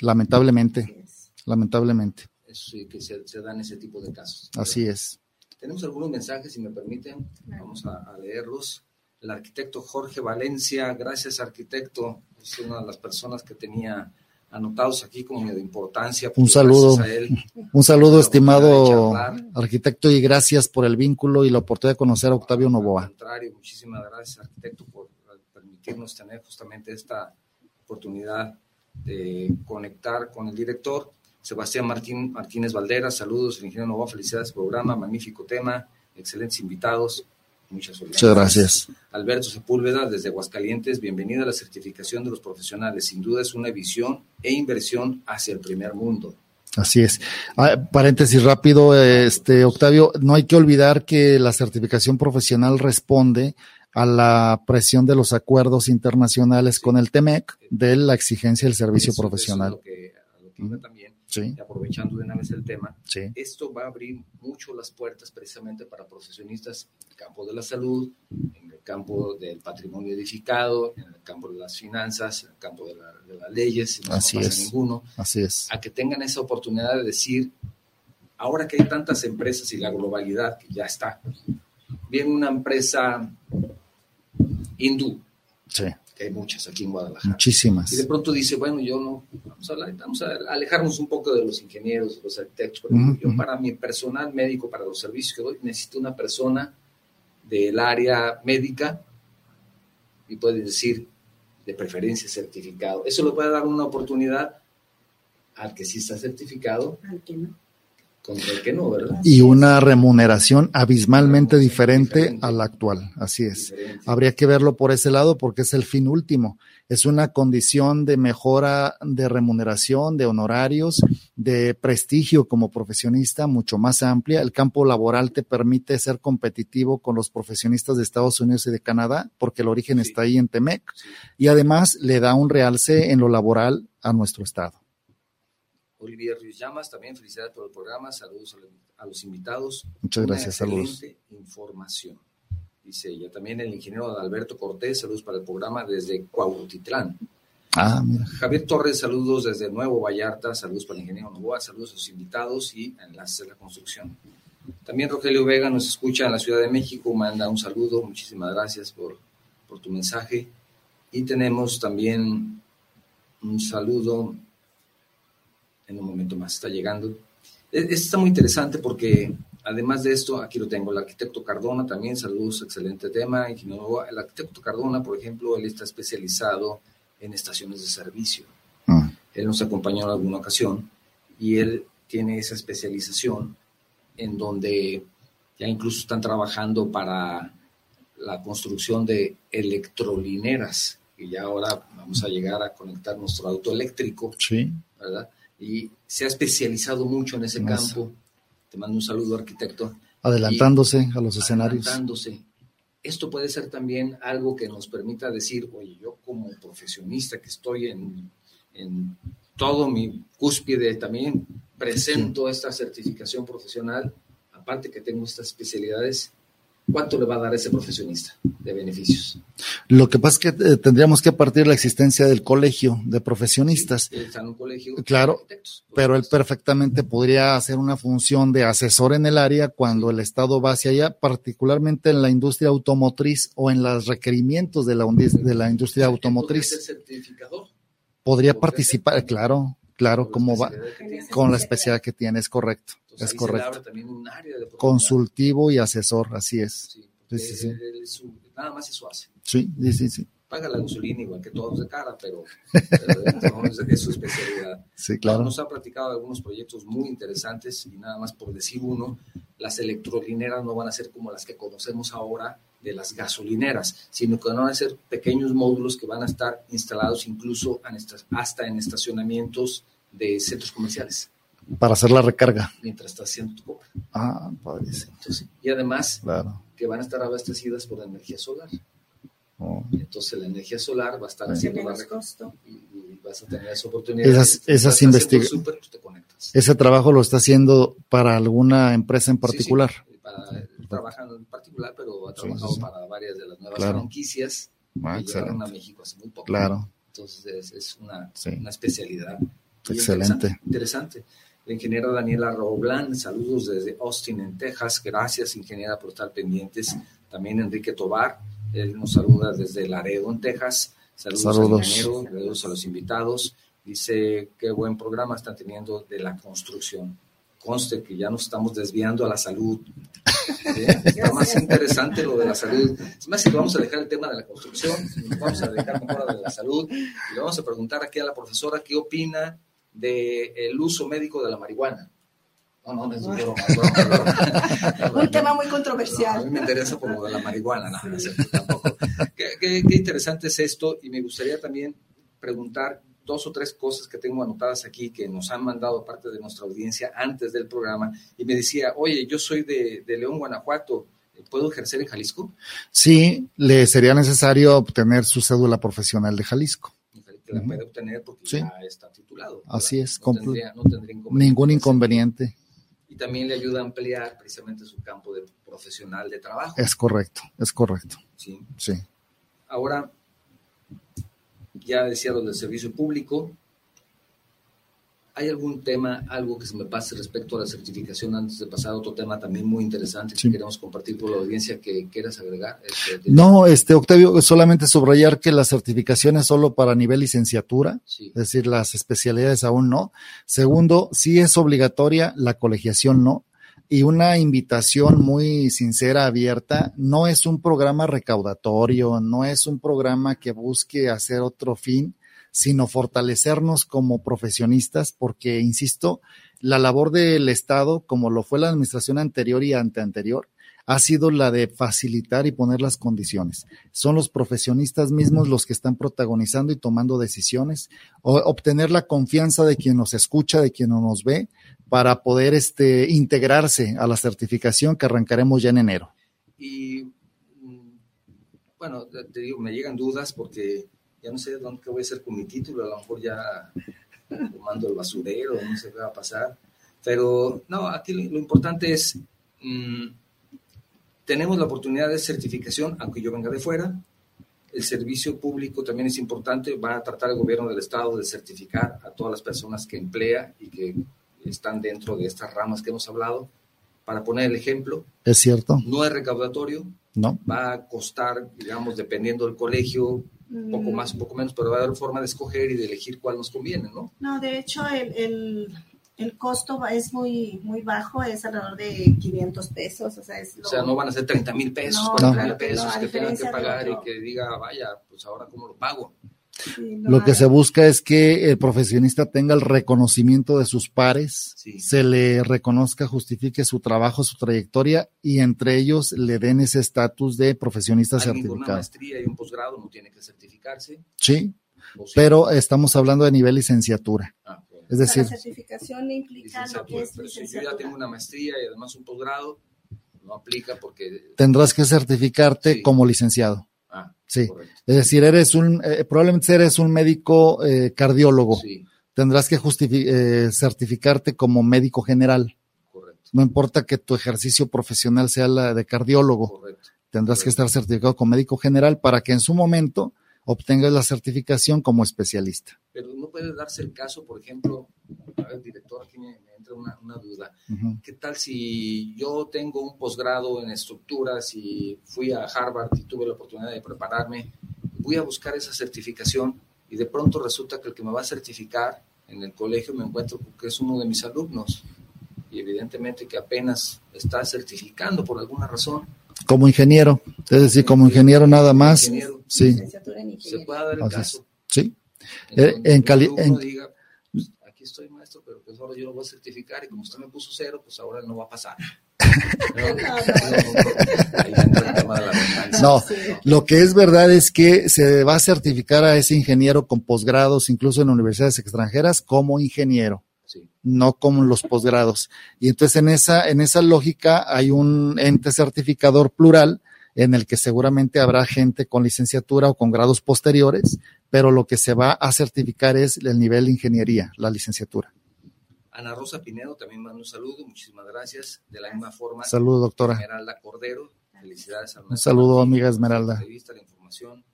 Lamentablemente, lamentablemente que se, dan ese tipo de casos. Así es. Tenemos algunos mensajes, si me permiten, vamos a, leerlos. El arquitecto Jorge Valencia, gracias arquitecto, es una de las personas que tenía anotados aquí como de importancia. Un saludo, un saludo estimado arquitecto y gracias por el vínculo y la oportunidad de conocer a Octavio Novoa. Al contrario, muchísimas gracias arquitecto por permitirnos tener justamente esta oportunidad de conectar con el director Sebastián Martín, Martínez Valdera, saludos, el ingeniero Nova, felicidades programa, magnífico tema, excelentes invitados, muchas gracias. Muchas gracias. Alberto Sepúlveda, desde Aguascalientes, bienvenida a la certificación de los profesionales, sin duda es una visión e inversión hacia el primer mundo. Así es. Ah, paréntesis rápido, este Octavio, no hay que olvidar que la certificación profesional responde a la presión de los acuerdos internacionales con el TEMEC de la exigencia del servicio profesional clima también, y aprovechando de una vez el tema, sí. esto va a abrir mucho las puertas precisamente para profesionistas en el campo de la salud, en el campo del patrimonio edificado, en el campo de las finanzas, en el campo de, las leyes, no Así es. ninguno, Así es. a que tengan esa oportunidad de decir, ahora que hay tantas empresas y la globalidad que ya está, viene una empresa hindú, sí. Que hay muchas aquí en Guadalajara. Muchísimas. Y de pronto dice, bueno, yo no, vamos a, vamos a alejarnos un poco de los ingenieros, de los arquitectos. Yo para mi personal médico, para los servicios que doy, necesito una persona del área médica y puede decir, de preferencia certificado. Eso le puede dar una oportunidad al que sí está certificado. Al que no que no, ¿verdad? Y una remuneración abismalmente diferente, a la actual, así es. Habría que verlo por ese lado porque es el fin último. Es una condición de mejora de remuneración, de honorarios, de prestigio como profesionista mucho más amplia. El campo laboral te permite ser competitivo con los profesionistas de Estados Unidos y de Canadá porque el origen está ahí en Temec y además le da un realce en lo laboral a nuestro estado. Olivia Ruiz Llamas, también felicidades por el programa, saludos a los invitados. Muchas gracias, saludos. información. Dice ella, también el ingeniero Alberto Cortés, saludos para el programa desde Cuautitlán. Ah, mira. Javier Torres, saludos desde Nuevo Vallarta, saludos para el ingeniero Novoa, saludos a los invitados y enlaces de la construcción. También Rogelio Vega nos escucha en la Ciudad de México, manda un saludo, muchísimas gracias por, por tu mensaje. Y tenemos también un saludo en un momento más está llegando. E, esto está muy interesante porque además de esto, aquí lo tengo, el arquitecto Cardona también, saludos, excelente tema. El arquitecto Cardona, por ejemplo, él está especializado en estaciones de servicio. Ah. Él nos acompañó en alguna ocasión y él tiene esa especialización en donde ya incluso están trabajando para la construcción de electrolineras, y ya ahora vamos a llegar a conectar nuestro auto eléctrico, sí. ¿verdad? Y se ha especializado mucho en ese campo. Te mando un saludo, arquitecto. Adelantándose a los escenarios. Adelantándose. Esto puede ser también algo que nos permita decir, oye, yo como profesionista que estoy en, en todo mi cúspide, también presento esta certificación profesional, aparte que tengo estas especialidades, ¿cuánto le va a dar ese profesionista de beneficios? Lo que pasa es que eh, tendríamos que partir de la existencia del colegio de profesionistas. está en un colegio claro, pero él perfectamente podría hacer una función de asesor en el área cuando el Estado va hacia allá, particularmente en la industria automotriz o en los requerimientos de la, de la industria automotriz. ¿Podría ser certificador? Podría participar, claro, claro, como va, con la especialidad que tiene, es correcto es correcto. Consultivo y asesor, así es. Sí, sí, sí. nada más eso hace. Sí, sí, sí. Paga la gasolina igual que todos de cara, pero, es, su especialidad. Sí, claro. Nos ha platicado algunos proyectos muy interesantes y nada más por decir uno, las electrolineras no van a ser como las que conocemos ahora de las gasolineras, sino que van a ser pequeños módulos que van a estar instalados incluso hasta en estacionamientos de centros comerciales para hacer la recarga. Mientras está haciendo tu compra. Ah, padre. y además, que van a estar abastecidas por energía solar. Oh. Entonces la energía solar va a estar haciendo la recarga y, vas a tener esa oportunidad. Esas, esas investigaciones. Pues Ese trabajo lo está haciendo para alguna empresa en particular. Sí, trabajando en particular, pero ha trabajado para varias de las nuevas franquicias ah, que llegaron a México hace muy poco. Claro. Entonces es, una, una especialidad. Excelente. interesante la ingeniera Daniela Roblán, saludos desde Austin, en Texas. Gracias, ingeniera, por estar pendientes. También Enrique Tobar, él nos saluda desde Laredo, en Texas. Saludos, al ingeniero, saludos a los invitados. Dice, qué buen programa están teniendo de la construcción. Conste que ya nos estamos desviando a la salud. Está más interesante lo de la salud. Es más, si vamos a dejar el tema de la construcción, vamos a dejar ahora de la salud y le vamos a preguntar aquí a la profesora qué opina del uso médico de la marihuana. No, no, no es un, un tema muy controversial. a mí me interesa por lo de la marihuana, no, no tampoco. Qué, qué, interesante es esto y me gustaría también preguntar dos o tres cosas que tengo anotadas aquí que nos han mandado parte de nuestra audiencia antes del programa y me decía, oye, yo soy de, de León, Guanajuato, ¿puedo ejercer en Jalisco? Sí, le sería necesario obtener su cédula profesional de Jalisco. Que la puede obtener porque ya está titulado. Así es, no tendría, no tendría inconveniente. ningún inconveniente. Y también le ayuda a ampliar precisamente su campo de profesional de trabajo. Es correcto, es correcto. Sí. Sí. Ahora, ya decía lo del servicio público, ¿Hay algún tema, algo que se me pase respecto a la certificación antes de pasar a otro tema también muy interesante que queremos compartir con la audiencia que quieras agregar? Este, no, este Octavio, solamente subrayar que la certificación es solo para nivel licenciatura, es decir, las especialidades aún no. Segundo, sí es obligatoria, la colegiación no. Y una invitación muy sincera, abierta, no es un programa recaudatorio, no es un programa que busque hacer otro fin, sino fortalecernos como profesionistas, porque, insisto, la labor del Estado, como lo fue la administración anterior y anteanterior, ha sido la de facilitar y poner las condiciones. Son los profesionistas mismos los que están protagonizando y tomando decisiones, o obtener la confianza de quien nos escucha, de quien nos ve, para poder este, integrarse a la certificación que arrancaremos ya en enero. Y mm, bueno, te digo, me llegan dudas porque ya no sé dónde voy a hacer con mi título, a lo mejor ya mando el basurero, no sé qué va a pasar. Pero no, aquí lo, importante es, mm, tenemos la oportunidad de certificación, aunque yo venga de fuera. El servicio público también es importante, va a tratar el gobierno del Estado de certificar a todas las personas que emplea y que están dentro de estas ramas que hemos hablado. Para poner el ejemplo, es cierto. No es recaudatorio, no. Va a costar, digamos, dependiendo del colegio, un poco más, un poco menos, pero va a haber forma de escoger y de elegir cuál nos conviene, ¿no? No, de hecho, el, el, el costo es muy, muy bajo, es alrededor de 500 pesos. O sea, es o sea no van a ser 30 mil pesos, no, 40 mil pesos que tengan que pagar y que diga, vaya, pues ahora cómo lo pago lo que se busca es que el profesionista tenga el reconocimiento de sus pares, se le reconozca, justifique su trabajo, su trayectoria y entre ellos le den ese estatus de profesionista certificado. Una maestría y un posgrado no tiene que certificarse. Sí, pero estamos hablando de nivel licenciatura. Ah, es decir, la certificación implica lo que es pero Si yo ya tengo una maestría y además un posgrado, no aplica porque... Tendrás que certificarte como licenciado. Sí. Es decir, eres un, eh, probablemente eres un médico eh, cardiólogo. Tendrás que eh, certificarte como médico general. Correcto. No importa que tu ejercicio profesional sea la de cardiólogo. Tendrás que estar certificado como médico general para que en su momento obtengas la certificación como especialista. Pero no puede darse el caso, por ejemplo, a ver, director, aquí me, entra una, duda. ¿Qué tal si yo tengo un posgrado en estructuras y fui a Harvard y tuve la oportunidad de prepararme, voy a buscar esa certificación y de pronto resulta que el que me va a certificar en el colegio me encuentro que es uno de mis alumnos y evidentemente que apenas está certificando por alguna razón como ingeniero, es decir, como ingeniero nada más. sí. Se puede dar el caso. Sí. Eh, en, Cali en, diga, pues, aquí estoy maestro, pero pues ahora yo lo voy a certificar y como usted me puso cero, pues ahora no va a pasar. No, lo que es verdad es que se va a certificar a ese ingeniero con posgrados, incluso en universidades extranjeras, como ingeniero no como los posgrados. Y entonces en esa, en esa lógica hay un ente certificador plural en el que seguramente habrá gente con licenciatura o con grados posteriores, pero lo que se va a certificar es el nivel de ingeniería, la licenciatura. Ana Rosa Pinedo también manda un saludo, muchísimas gracias. De la misma forma, saludo, doctora. Esmeralda Cordero, felicidades a Un saludo, amiga Esmeralda. La entrevista, la información,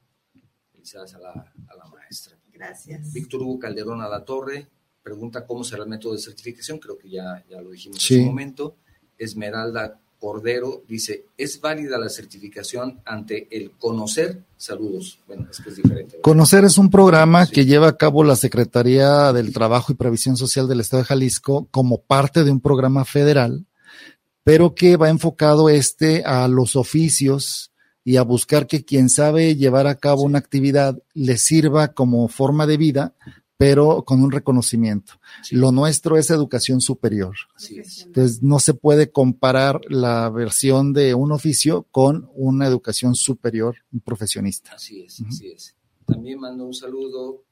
felicidades a la, a la maestra. Gracias. Víctor Hugo Calderón a la Torre, pregunta cómo será el método de certificación, creo que ya, ya lo dijimos en su momento. Esmeralda Cordero dice, ¿es válida la certificación ante el conocer? Saludos. Bueno, es que es diferente. Conocer es un programa que lleva a cabo la Secretaría del Trabajo y Previsión Social del Estado de Jalisco como parte de un programa federal, pero que va enfocado este a los oficios y a buscar que quien sabe llevar a cabo una actividad le sirva como forma de vida pero con un reconocimiento. Lo nuestro es educación superior. Entonces, no se puede comparar la versión de un oficio con una educación superior, un profesionista. Así es, así es. También mando un saludo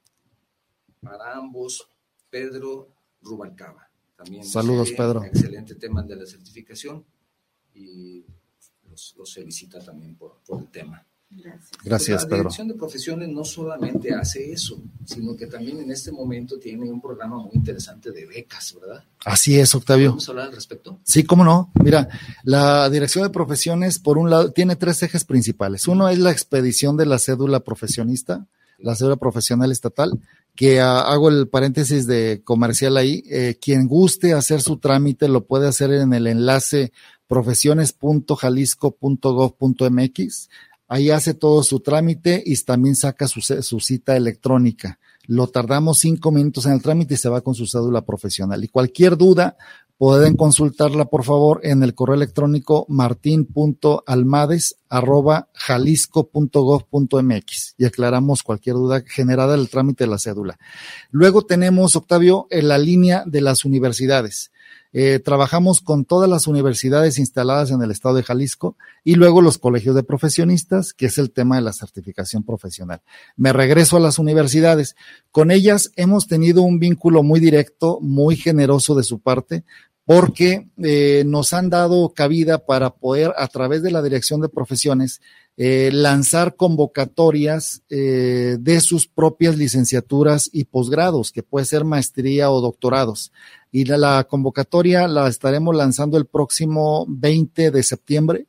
para ambos, Pedro Rubalcaba. También Saludos, Pedro. Excelente tema de la certificación y los, felicita también por, por el tema. Gracias, Pedro. La Dirección de Profesiones no solamente hace eso, sino que también en este momento tiene un programa muy interesante de becas, ¿verdad? Así es, Octavio. ¿Vamos hablar al respecto? Sí, cómo no. Mira, la Dirección de Profesiones, por un lado, tiene tres ejes principales. Uno es la expedición de la cédula profesionista, la cédula profesional estatal, que ah, hago el paréntesis de comercial ahí. Eh, quien guste hacer su trámite lo puede hacer en el enlace profesiones.jalisco.gov.mx. Ahí hace todo su trámite y también saca su, cita electrónica. Lo tardamos cinco minutos en el trámite y se va con su cédula profesional. Y cualquier duda, pueden consultarla por favor en el correo electrónico martin.almades.jalisco.gov.mx y aclaramos cualquier duda generada del trámite de la cédula. Luego tenemos, Octavio, en la línea de las universidades. Eh, trabajamos con todas las universidades instaladas en el estado de Jalisco y luego los colegios de profesionistas, que es el tema de la certificación profesional. Me regreso a las universidades. Con ellas hemos tenido un vínculo muy directo, muy generoso de su parte, porque eh, nos han dado cabida para poder, a través de la Dirección de Profesiones, eh, lanzar convocatorias eh, de sus propias licenciaturas y posgrados, que puede ser maestría o doctorados. Y la, convocatoria la estaremos lanzando el próximo 20 de septiembre.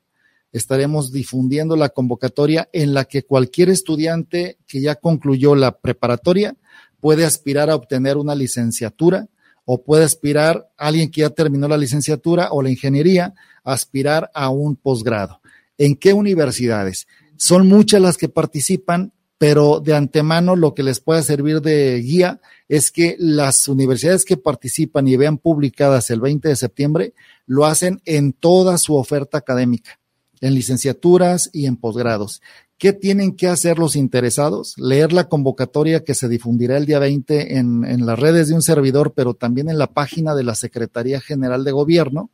Estaremos difundiendo la convocatoria en la que cualquier estudiante que ya concluyó la preparatoria puede aspirar a obtener una licenciatura o puede aspirar alguien que ya terminó la licenciatura o la ingeniería, aspirar a un posgrado. ¿En qué universidades? Son muchas las que participan, pero de antemano lo que les puede servir de guía es que las universidades que participan y vean publicadas el 20 de septiembre lo hacen en toda su oferta académica, en licenciaturas y en posgrados. ¿Qué tienen que hacer los interesados? Leer la convocatoria que se difundirá el día 20 en, las redes de un servidor, pero también en la página de la Secretaría General de Gobierno,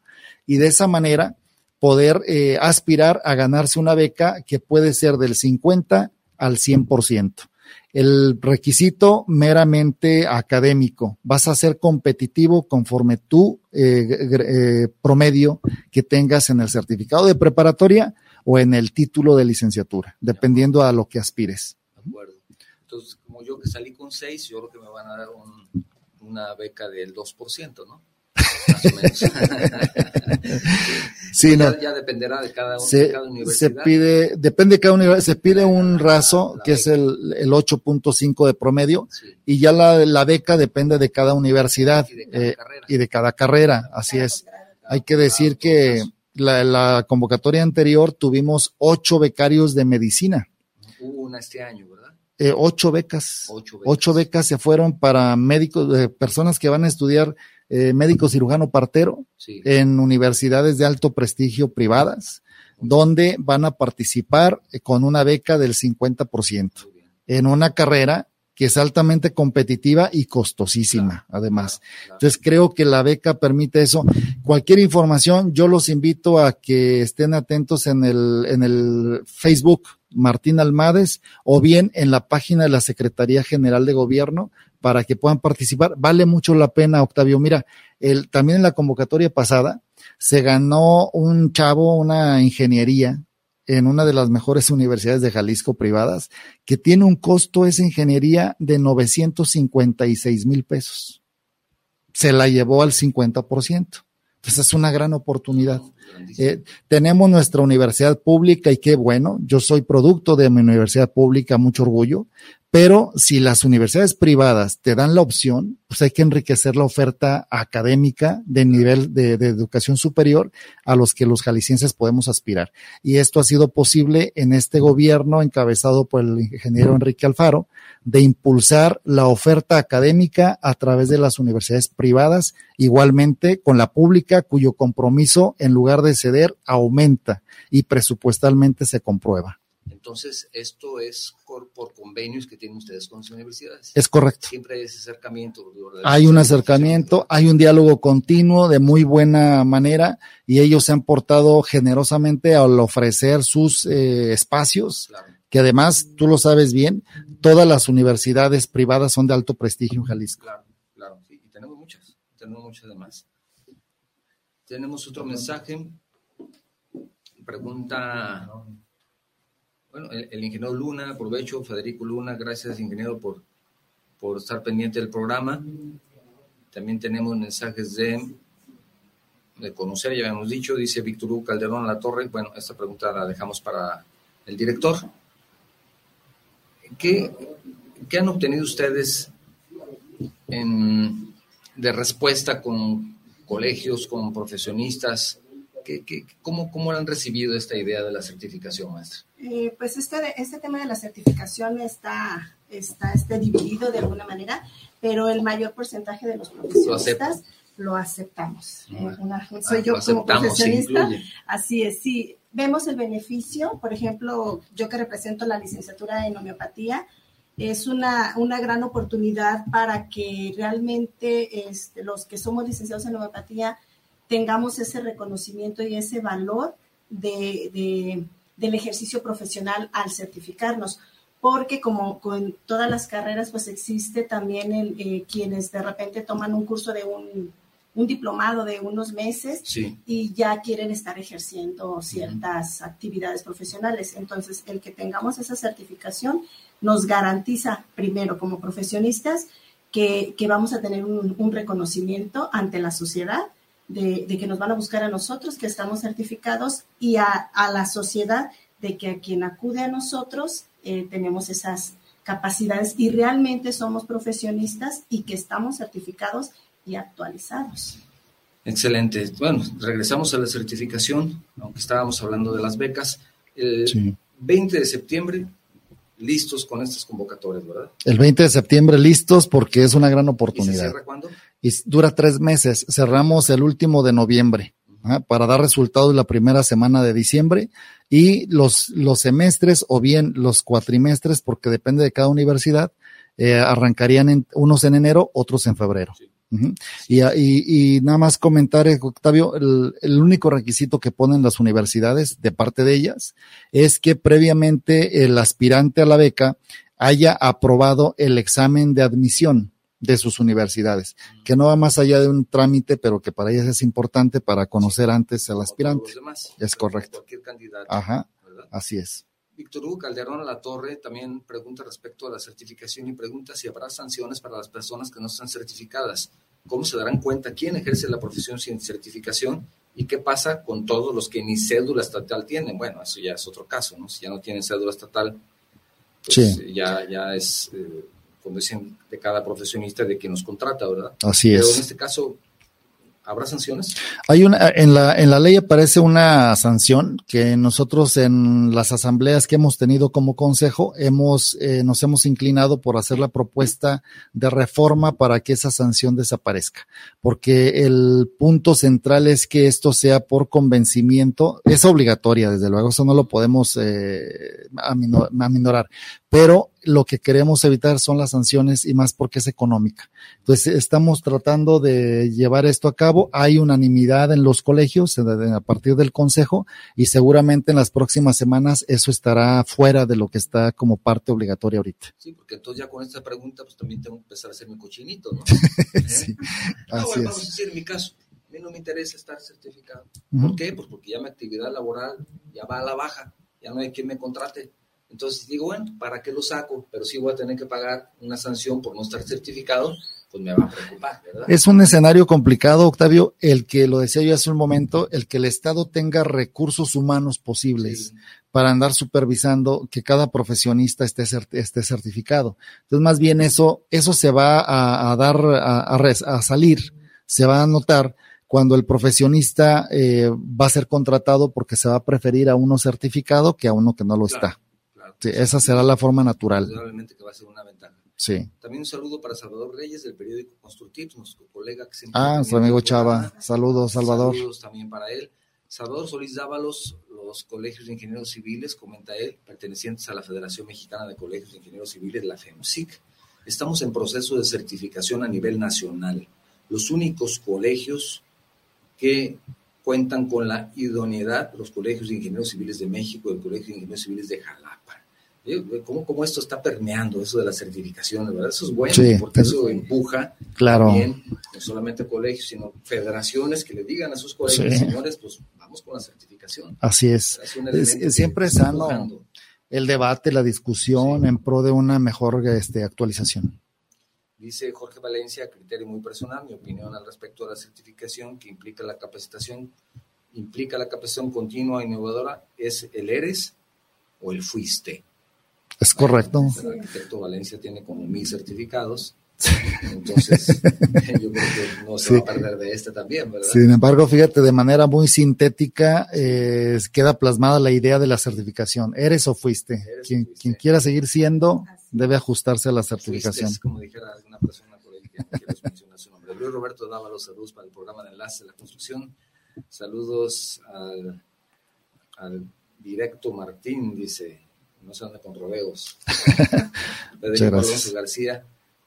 y de esa manera poder eh, aspirar a ganarse una beca que puede ser del 50 al 100%. El requisito meramente académico. Vas a ser competitivo conforme tu eh, eh, promedio que tengas en el certificado de preparatoria o en el título de licenciatura, dependiendo a lo que aspires. De acuerdo. Entonces, como yo que salí con 6, yo creo que me van a dar un, una beca del 2%, ¿no? Más o menos. sí, ya, no. ya, dependerá de cada, se, de cada universidad. Se pide, depende de cada universidad, se pide un raso, que es el, el 8.5 de promedio, Sí. y ya la, la beca depende de cada universidad Y de cada eh, carrera. y de cada carrera, así es. Hay que decir que la, la convocatoria anterior tuvimos ocho becarios de medicina, Hubo una este año, ¿verdad? eh, ocho becas. Ocho becas. Ocho becas se fueron para médicos, eh, personas que van a estudiar eh, médico cirujano partero Sí. en universidades de alto prestigio privadas, donde van a participar con una beca del 50% Muy bien. en una carrera que es altamente competitiva y costosísima, además. Claro. Entonces creo que la beca permite eso. Cualquier información, yo los invito a que estén atentos en el, en el Facebook Martín Almades o bien en la página de la Secretaría General de Gobierno para que puedan participar. Vale mucho la pena, Octavio. Mira, el, también en la convocatoria pasada se ganó un chavo una ingeniería en una de las mejores universidades de Jalisco privadas, que tiene un costo esa ingeniería de 956 mil pesos. Se la llevó al 50%. Entonces es una gran oportunidad. Eh, tenemos nuestra universidad pública y qué bueno, yo soy producto de mi universidad pública, mucho orgullo, pero si las universidades privadas te dan la opción, pues hay que enriquecer la oferta académica de nivel de, de educación superior a los que los jaliscienses podemos aspirar. Y esto ha sido posible en este gobierno encabezado por el ingeniero Enrique Alfaro, de impulsar la oferta académica a través de las universidades privadas, igualmente con la pública, cuyo compromiso, en lugar de ceder, aumenta y presupuestalmente se comprueba. Entonces, esto es por, por convenios que tienen ustedes con las universidades. Es correcto. Siempre hay ese acercamiento. Hay un acercamiento, hay un diálogo continuo de muy buena manera y ellos se han portado generosamente al ofrecer sus eh, espacios, Claro, que además, tú lo sabes bien, todas las universidades privadas son de alto prestigio en Jalisco. claro, claro. Sí, y tenemos muchas, tenemos muchas además. Tenemos otro mensaje. Pregunta Bueno, el, ingeniero Luna, aprovecho, Federico Luna, gracias ingeniero por, por estar pendiente del programa. También tenemos mensajes de, de conocer, ya habíamos dicho, dice Víctor Hugo Calderón la Torre. Bueno, esta pregunta la dejamos para el director. ¿Qué, qué han obtenido ustedes de respuesta con colegios, con profesionistas? ¿Qué, qué, cómo, ¿Cómo han recibido esta idea de la certificación, maestra? Eh, pues este, este tema de la certificación está, está, está dividido de alguna manera, pero el mayor porcentaje de los profesionistas lo, aceptamos. Eh, soy yo como profesionista, así es, sí. Vemos el beneficio, por ejemplo, yo que represento la licenciatura en homeopatía, es una, una gran oportunidad para que realmente este, los que somos licenciados en homeopatía tengamos ese reconocimiento y ese valor de del ejercicio profesional al certificarnos, porque como con todas las carreras, pues existe también el, eh, quienes de repente toman un curso de un, diplomado de unos meses y ya quieren estar ejerciendo ciertas actividades profesionales. Entonces, el que tengamos esa certificación nos garantiza, primero, como profesionistas, que, vamos a tener un reconocimiento ante la sociedad de, que nos van a buscar a nosotros, que estamos certificados, y a, la sociedad de que a quien acude a nosotros eh, tenemos esas capacidades y realmente somos profesionistas y que estamos certificados y actualizados. Excelente. Bueno, regresamos a la certificación, aunque estábamos hablando de las becas. El 20 de septiembre listos con estas convocatorias, ¿verdad? El 20 de septiembre listos porque es una gran oportunidad. ¿Y se cierra cuándo? Y dura tres meses. Cerramos el último de noviembre ¿ah? para dar resultados la primera semana de diciembre y los, los semestres o bien los cuatrimestres, porque depende de cada universidad, eh, arrancarían en, unos en enero, otros en febrero y, y, nada más comentar, eh, Octavio, el, el, único requisito que ponen las universidades de parte de ellas es que previamente el aspirante a la beca haya aprobado el examen de admisión de sus universidades, que no va más allá de un trámite, pero que para ellas es importante para conocer antes al aspirante. es correcto. Ajá, así es. Víctor Hugo Calderón a la Torre también pregunta respecto a la certificación y pregunta si habrá sanciones para las personas que no están certificadas. ¿Cómo se darán cuenta quién ejerce la profesión sin certificación y qué pasa con todos los que ni cédula estatal tienen? Bueno, eso ya es otro caso, ¿no? Si ya no tienen cédula estatal, pues ya, ya es, eh, dicen, de cada profesionista de quien nos contrata, ¿verdad? Así es. Pero en este caso, ¿Habrá sanciones? Hay una, en la, en la ley aparece una sanción que nosotros en las asambleas que hemos tenido como consejo hemos, eh, nos hemos inclinado por hacer la propuesta de reforma para que esa sanción desaparezca. Porque el punto central es que esto sea por convencimiento, es obligatoria, desde luego, eso no lo podemos eh, aminorar, pero lo que queremos evitar son las sanciones y más porque es económica. Entonces, estamos tratando de llevar esto a cabo. Hay unanimidad en los colegios a partir del consejo y seguramente en las próximas semanas eso estará fuera de lo que está como parte obligatoria ahorita. Sí, porque entonces ya con esta pregunta pues también tengo que empezar a hacer mi cochinito, ¿no? sí, ah, así vamos a decir, en mi caso, a mí no me interesa estar certificado. ¿Por qué? Pues porque ya mi actividad laboral ya va a la baja, ya no hay quien me contrate entonces digo, bueno, ¿para qué lo saco? Pero si voy a tener que pagar una sanción por no estar certificado, pues me va a preocupar, ¿verdad? Es un escenario complicado, Octavio, el que lo decía yo hace un momento, el que el Estado tenga recursos humanos posibles para andar supervisando que cada profesionista esté, esté certificado. Entonces, más bien eso, eso se va a, dar, a, a, salir, se va a notar cuando el profesionista eh, va a ser contratado porque se va a preferir a uno certificado que a uno que no lo está. Sí, esa será la forma natural. Probablemente que va a ser una ventaja. Sí. También un saludo para Salvador Reyes del periódico Constructivo, nuestro colega que siempre. Ah, nuestro amigo Chava. Saludos, Salvador. Saludos también para él. Salvador Solís Dávalos, los colegios de ingenieros civiles, comenta él, pertenecientes a la Federación Mexicana de Colegios de Ingenieros Civiles, la FEMSIC. Estamos en proceso de certificación a nivel nacional. Los únicos colegios que cuentan con la idoneidad, los colegios de ingenieros civiles de México, el Colegio de Ingenieros Civiles de Jalapa cómo, cómo esto está permeando, eso de la certificación, ¿verdad? Eso es bueno, porque eso empuja claro. también, no solamente colegios, sino federaciones que le digan a sus colegios, señores, pues vamos con la certificación. Así es. siempre es sano. el debate, la discusión en pro de una mejor este, actualización. Dice Jorge Valencia, criterio muy personal, mi opinión al respecto de la certificación que implica la capacitación, implica la capacitación continua e innovadora, es el eres o el fuiste. Es correcto. El arquitecto Valencia tiene como mil certificados entonces, yo creo que no se va a perder de este también, ¿verdad? Sin embargo, fíjate, de manera muy sintética eh, queda plasmada la idea de la certificación. ¿Eres o fuiste? quien, quien, quiera seguir siendo debe ajustarse a la certificación. Fuiste, como dijera alguna persona por ahí que no mencionar su nombre. Luis Roberto Dávalos, saludos para el programa de Enlace de la Construcción. Saludos al, al directo Martín, dice, no se anda con rodeos. Pedro Alonso García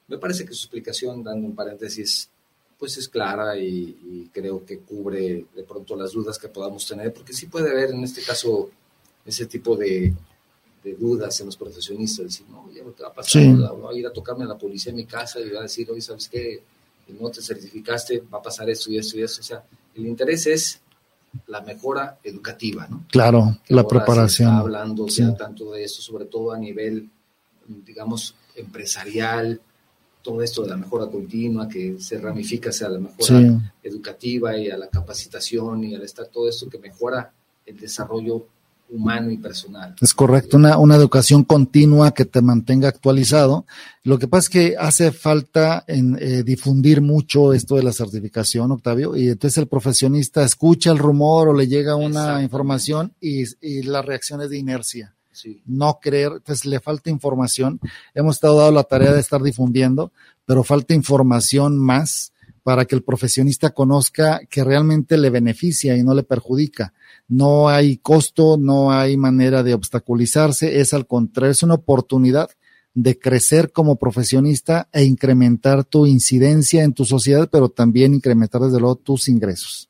me parece que su explicación, dando un paréntesis, pues es clara y, creo que cubre de pronto las dudas que podamos tener, porque sí puede haber en este caso ese tipo de, dudas en los profesionistas, decir, no, ya lo que va a pasar, va a ir a tocarme a la policía en mi casa y va a decir, oye, ¿sabes qué? No te certificaste, va a pasar esto y esto y esto. O sea, el interés es la mejora educativa, ¿no? Claro, la preparación. está hablando tanto de esto, sobre todo a nivel, digamos, empresarial, todo esto de la mejora continua que se ramifica hacia la mejora educativa y a la capacitación y al estar todo esto que mejora el desarrollo humano y personal. Es correcto, una, una educación continua que te mantenga actualizado. Lo que pasa es que hace falta en, eh, difundir mucho esto de la certificación, Octavio, y entonces el profesionista escucha el rumor o le llega una información y, y la reacción es de inercia no creer, entonces le falta información. Hemos estado dando la tarea de estar difundiendo, pero falta información más para que el profesionista conozca que realmente le beneficia y no le perjudica. No hay costo, no hay manera de obstaculizarse, es al contrario, es una oportunidad de crecer como profesionista e incrementar tu incidencia en tu sociedad, pero también incrementar desde luego tus ingresos.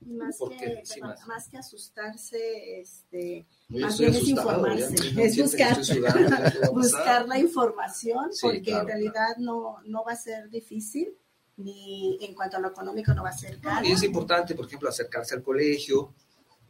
Más, que, más. que asustarse, este, más bien es informarse, es buscar, buscar la información, porque en realidad no, no va a ser difícil, ni en cuanto a lo económico no va a ser caro. y es importante, por ejemplo, acercarse al colegio,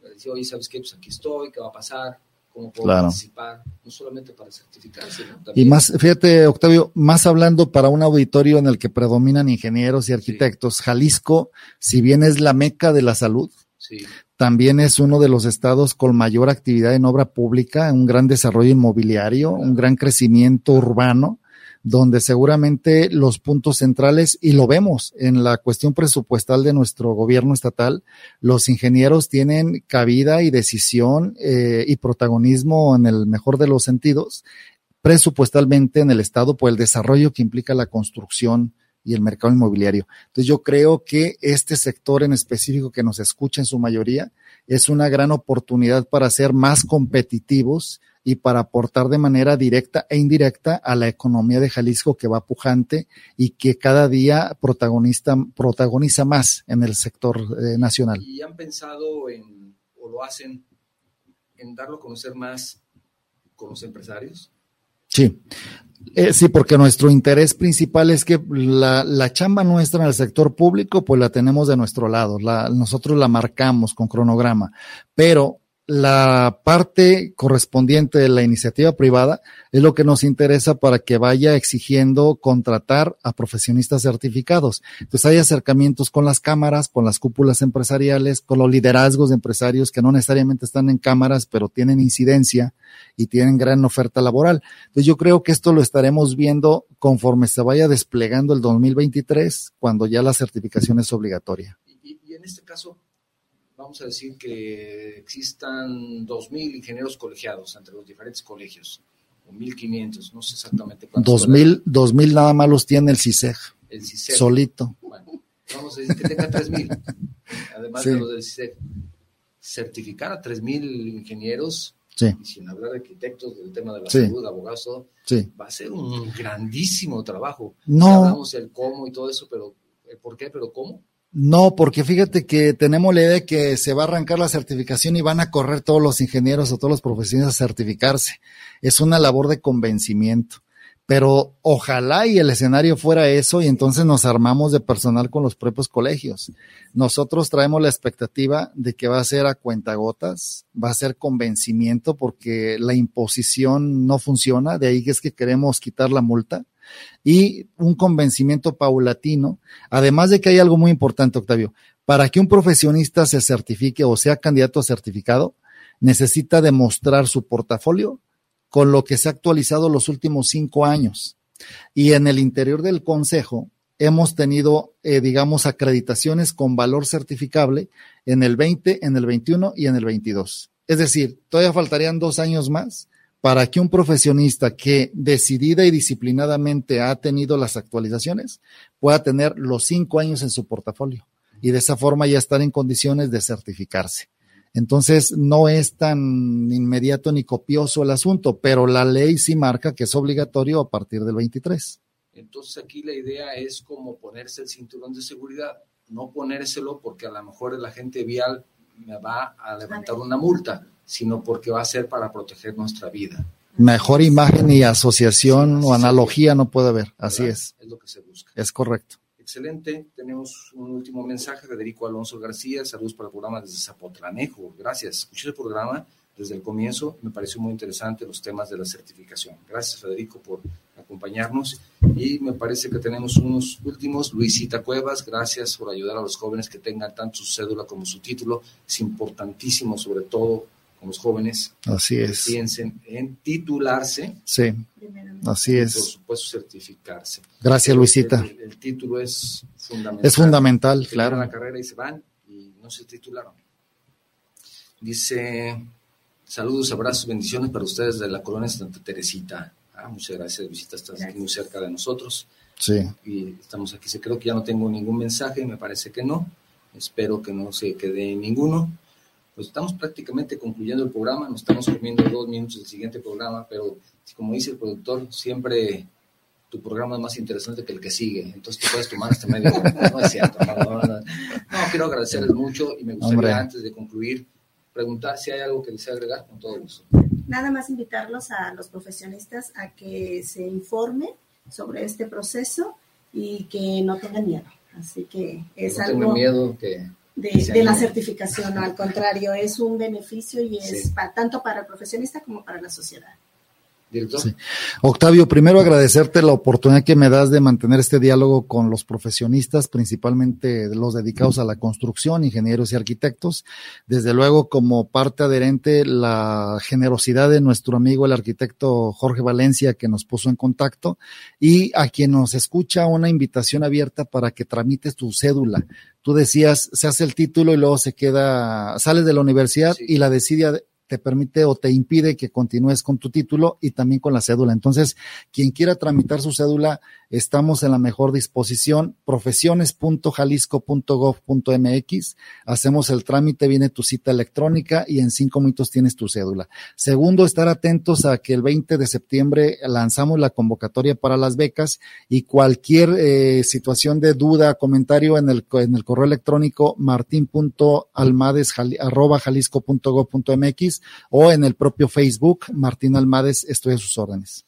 decir, oye, ¿sabes qué? Pues aquí estoy, ¿qué va a pasar? ¿Cómo puedo participar? No solamente para certificarse. Y más, fíjate, Octavio, más hablando para un auditorio en el que predominan ingenieros y arquitectos, Jalisco, si bien es la meca de la salud, sí también es uno de los estados con mayor actividad en obra pública, un gran desarrollo inmobiliario, un gran crecimiento urbano, donde seguramente los puntos centrales, y lo vemos en la cuestión presupuestal de nuestro gobierno estatal, los ingenieros tienen cabida y decisión eh, y protagonismo en el mejor de los sentidos presupuestalmente en el estado por el desarrollo que implica la construcción y el mercado inmobiliario. Entonces yo creo que este sector en específico que nos escucha en su mayoría es una gran oportunidad para ser más competitivos y para aportar de manera directa e indirecta a la economía de Jalisco que va pujante y que cada día protagonista, protagoniza más en el sector eh, nacional. ¿Y han pensado en, o lo hacen, en darlo a conocer más con los empresarios? Sí, eh, sí, porque nuestro interés principal es que la, la, chamba nuestra en el sector público, pues la tenemos de nuestro lado, la, nosotros la marcamos con cronograma, pero la parte correspondiente de la iniciativa privada es lo que nos interesa para que vaya exigiendo contratar a profesionistas certificados. Entonces hay acercamientos con las cámaras, con las cúpulas empresariales, con los liderazgos de empresarios que no necesariamente están en cámaras, pero tienen incidencia y tienen gran oferta laboral. Entonces yo creo que esto lo estaremos viendo conforme se vaya desplegando el 2023, cuando ya la certificación es obligatoria. Y, en este caso, vamos a decir que existan 2.000 ingenieros colegiados entre los diferentes colegios, o 1.500, no sé exactamente cuántos. 2.000, 2000 nada más los tiene el CISEG. El CISEG. Solito. Bueno, vamos a decir que tenga 3.000, además de los del CISEG. Certificar a 3.000 ingenieros, sí. y sin hablar de arquitectos, del tema de la salud, abogados, todo, sí. va a ser un grandísimo trabajo. No. hablamos del cómo y todo eso, pero el por qué, pero cómo. No, porque fíjate que tenemos la idea de que se va a arrancar la certificación y van a correr todos los ingenieros o todos los profesionales a certificarse. Es una labor de convencimiento. Pero ojalá y el escenario fuera eso y entonces nos armamos de personal con los propios colegios. Nosotros traemos la expectativa de que va a ser a cuentagotas, va a ser convencimiento porque la imposición no funciona, de ahí es que queremos quitar la multa y un convencimiento paulatino. Además de que hay algo muy importante, Octavio, para que un profesionista se certifique o sea candidato a certificado, necesita demostrar su portafolio con lo que se ha actualizado los últimos cinco años. Y en el interior del Consejo hemos tenido, eh, digamos, acreditaciones con valor certificable en el 20, en el 21 y en el 22. Es decir, todavía faltarían dos años más para que un profesionista que decidida y disciplinadamente ha tenido las actualizaciones pueda tener los cinco años en su portafolio y de esa forma ya estar en condiciones de certificarse. Entonces, no es tan inmediato ni copioso el asunto, pero la ley sí marca que es obligatorio a partir del 23. Entonces, aquí la idea es como ponerse el cinturón de seguridad, no ponérselo porque a lo mejor el agente vial me va a levantar una multa, sino porque va a ser para proteger nuestra vida. Mejor imagen y asociación o analogía no puede haber, así es. Es lo que se busca. Es correcto. Excelente. Tenemos un último mensaje. Federico Alonso García, saludos para el programa desde Zapotlanejo. Gracias. Escuché el programa desde el comienzo. Me pareció muy interesante los temas de la certificación. Gracias, Federico, por acompañarnos. Y me parece que tenemos unos últimos. Luisita Cuevas, gracias por ayudar a los jóvenes que tengan tanto su cédula como su título. Es importantísimo, sobre todo los jóvenes. Así es. piensen en titularse. Sí, así es. por supuesto, certificarse. Gracias, Luisita. El, título es fundamental. Es fundamental, claro. la carrera y se van y no se titularon. Dice, saludos, abrazos, bendiciones para ustedes de la colonia Santa Teresita. Ah, muchas gracias, Luisita, estás aquí muy cerca de nosotros. Sí. Y estamos aquí. Creo que ya no tengo ningún mensaje, me parece que no. Espero que no se quede ninguno pues estamos prácticamente concluyendo el programa, nos estamos comiendo dos minutos del siguiente programa, pero como dice el productor, siempre tu programa es más interesante que el que sigue, entonces te puedes tomar hasta medio No es cierto, no, quiero agradecerles mucho y me gustaría antes de concluir preguntar si hay algo que desea agregar con todo gusto. Nada más invitarlos a los profesionistas a que se informen sobre este proceso y que no tengan miedo. Así que es no algo... miedo que de, la certificación, al contrario, es un beneficio y es tanto para el profesionista como para la sociedad. Octavio, primero agradecerte la oportunidad que me das de mantener este diálogo con los profesionistas, principalmente los dedicados a la construcción, ingenieros y arquitectos. Desde luego, como parte adherente, la generosidad de nuestro amigo el arquitecto Jorge Valencia que nos puso en contacto y a quien nos escucha una invitación abierta para que tramites tu cédula. Tú decías, se hace el título y luego se queda, sales de la universidad y la decide te permite o te impide que continúes con tu título y también con la cédula. Entonces, quien quiera tramitar su cédula, estamos en la mejor disposición, profesiones.jalisco.gov.mx, hacemos el trámite, viene tu cita electrónica y en cinco minutos tienes tu cédula. Segundo, estar atentos a que el 20 de septiembre lanzamos la convocatoria para las becas y cualquier eh, situación de duda, comentario en el, en el correo electrónico martin.almades.jalisco.gov.mx o en el propio Facebook, Martín Almades, estoy a sus órdenes.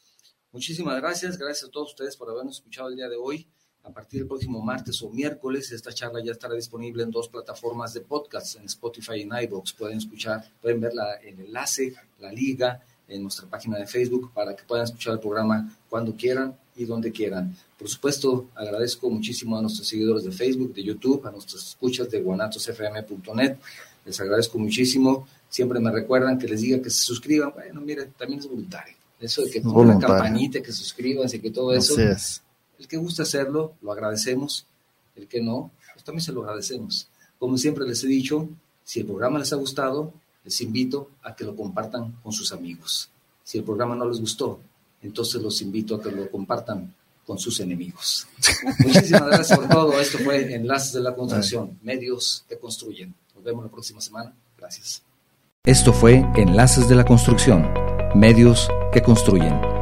Muchísimas gracias, gracias a todos ustedes por habernos escuchado el día de hoy. A partir del próximo martes o miércoles, esta charla ya estará disponible en dos plataformas de podcast, en Spotify y en iVoox. Pueden escuchar, pueden ver la, el enlace, la liga en nuestra página de Facebook para que puedan escuchar el programa cuando quieran y donde quieran. Por supuesto, agradezco muchísimo a nuestros seguidores de Facebook, de YouTube, a nuestras escuchas de guanatosfm.net. Les agradezco muchísimo. Siempre me recuerdan que les diga que se suscriban. Bueno, mire, también es voluntario. Eso de que pongan la campanita, que suscriban, y que todo eso. El que gusta hacerlo, lo agradecemos. El que no, pues también se lo agradecemos. Como siempre les he dicho, si el programa les ha gustado, les invito a que lo compartan con sus amigos. Si el programa no les gustó, entonces los invito a que lo compartan con sus enemigos. Muchísimas gracias por todo. Esto fue Enlaces de la Construcción, medios que construyen. Nos vemos la próxima semana. Gracias. Esto fue Enlaces de la Construcción medios que construyen.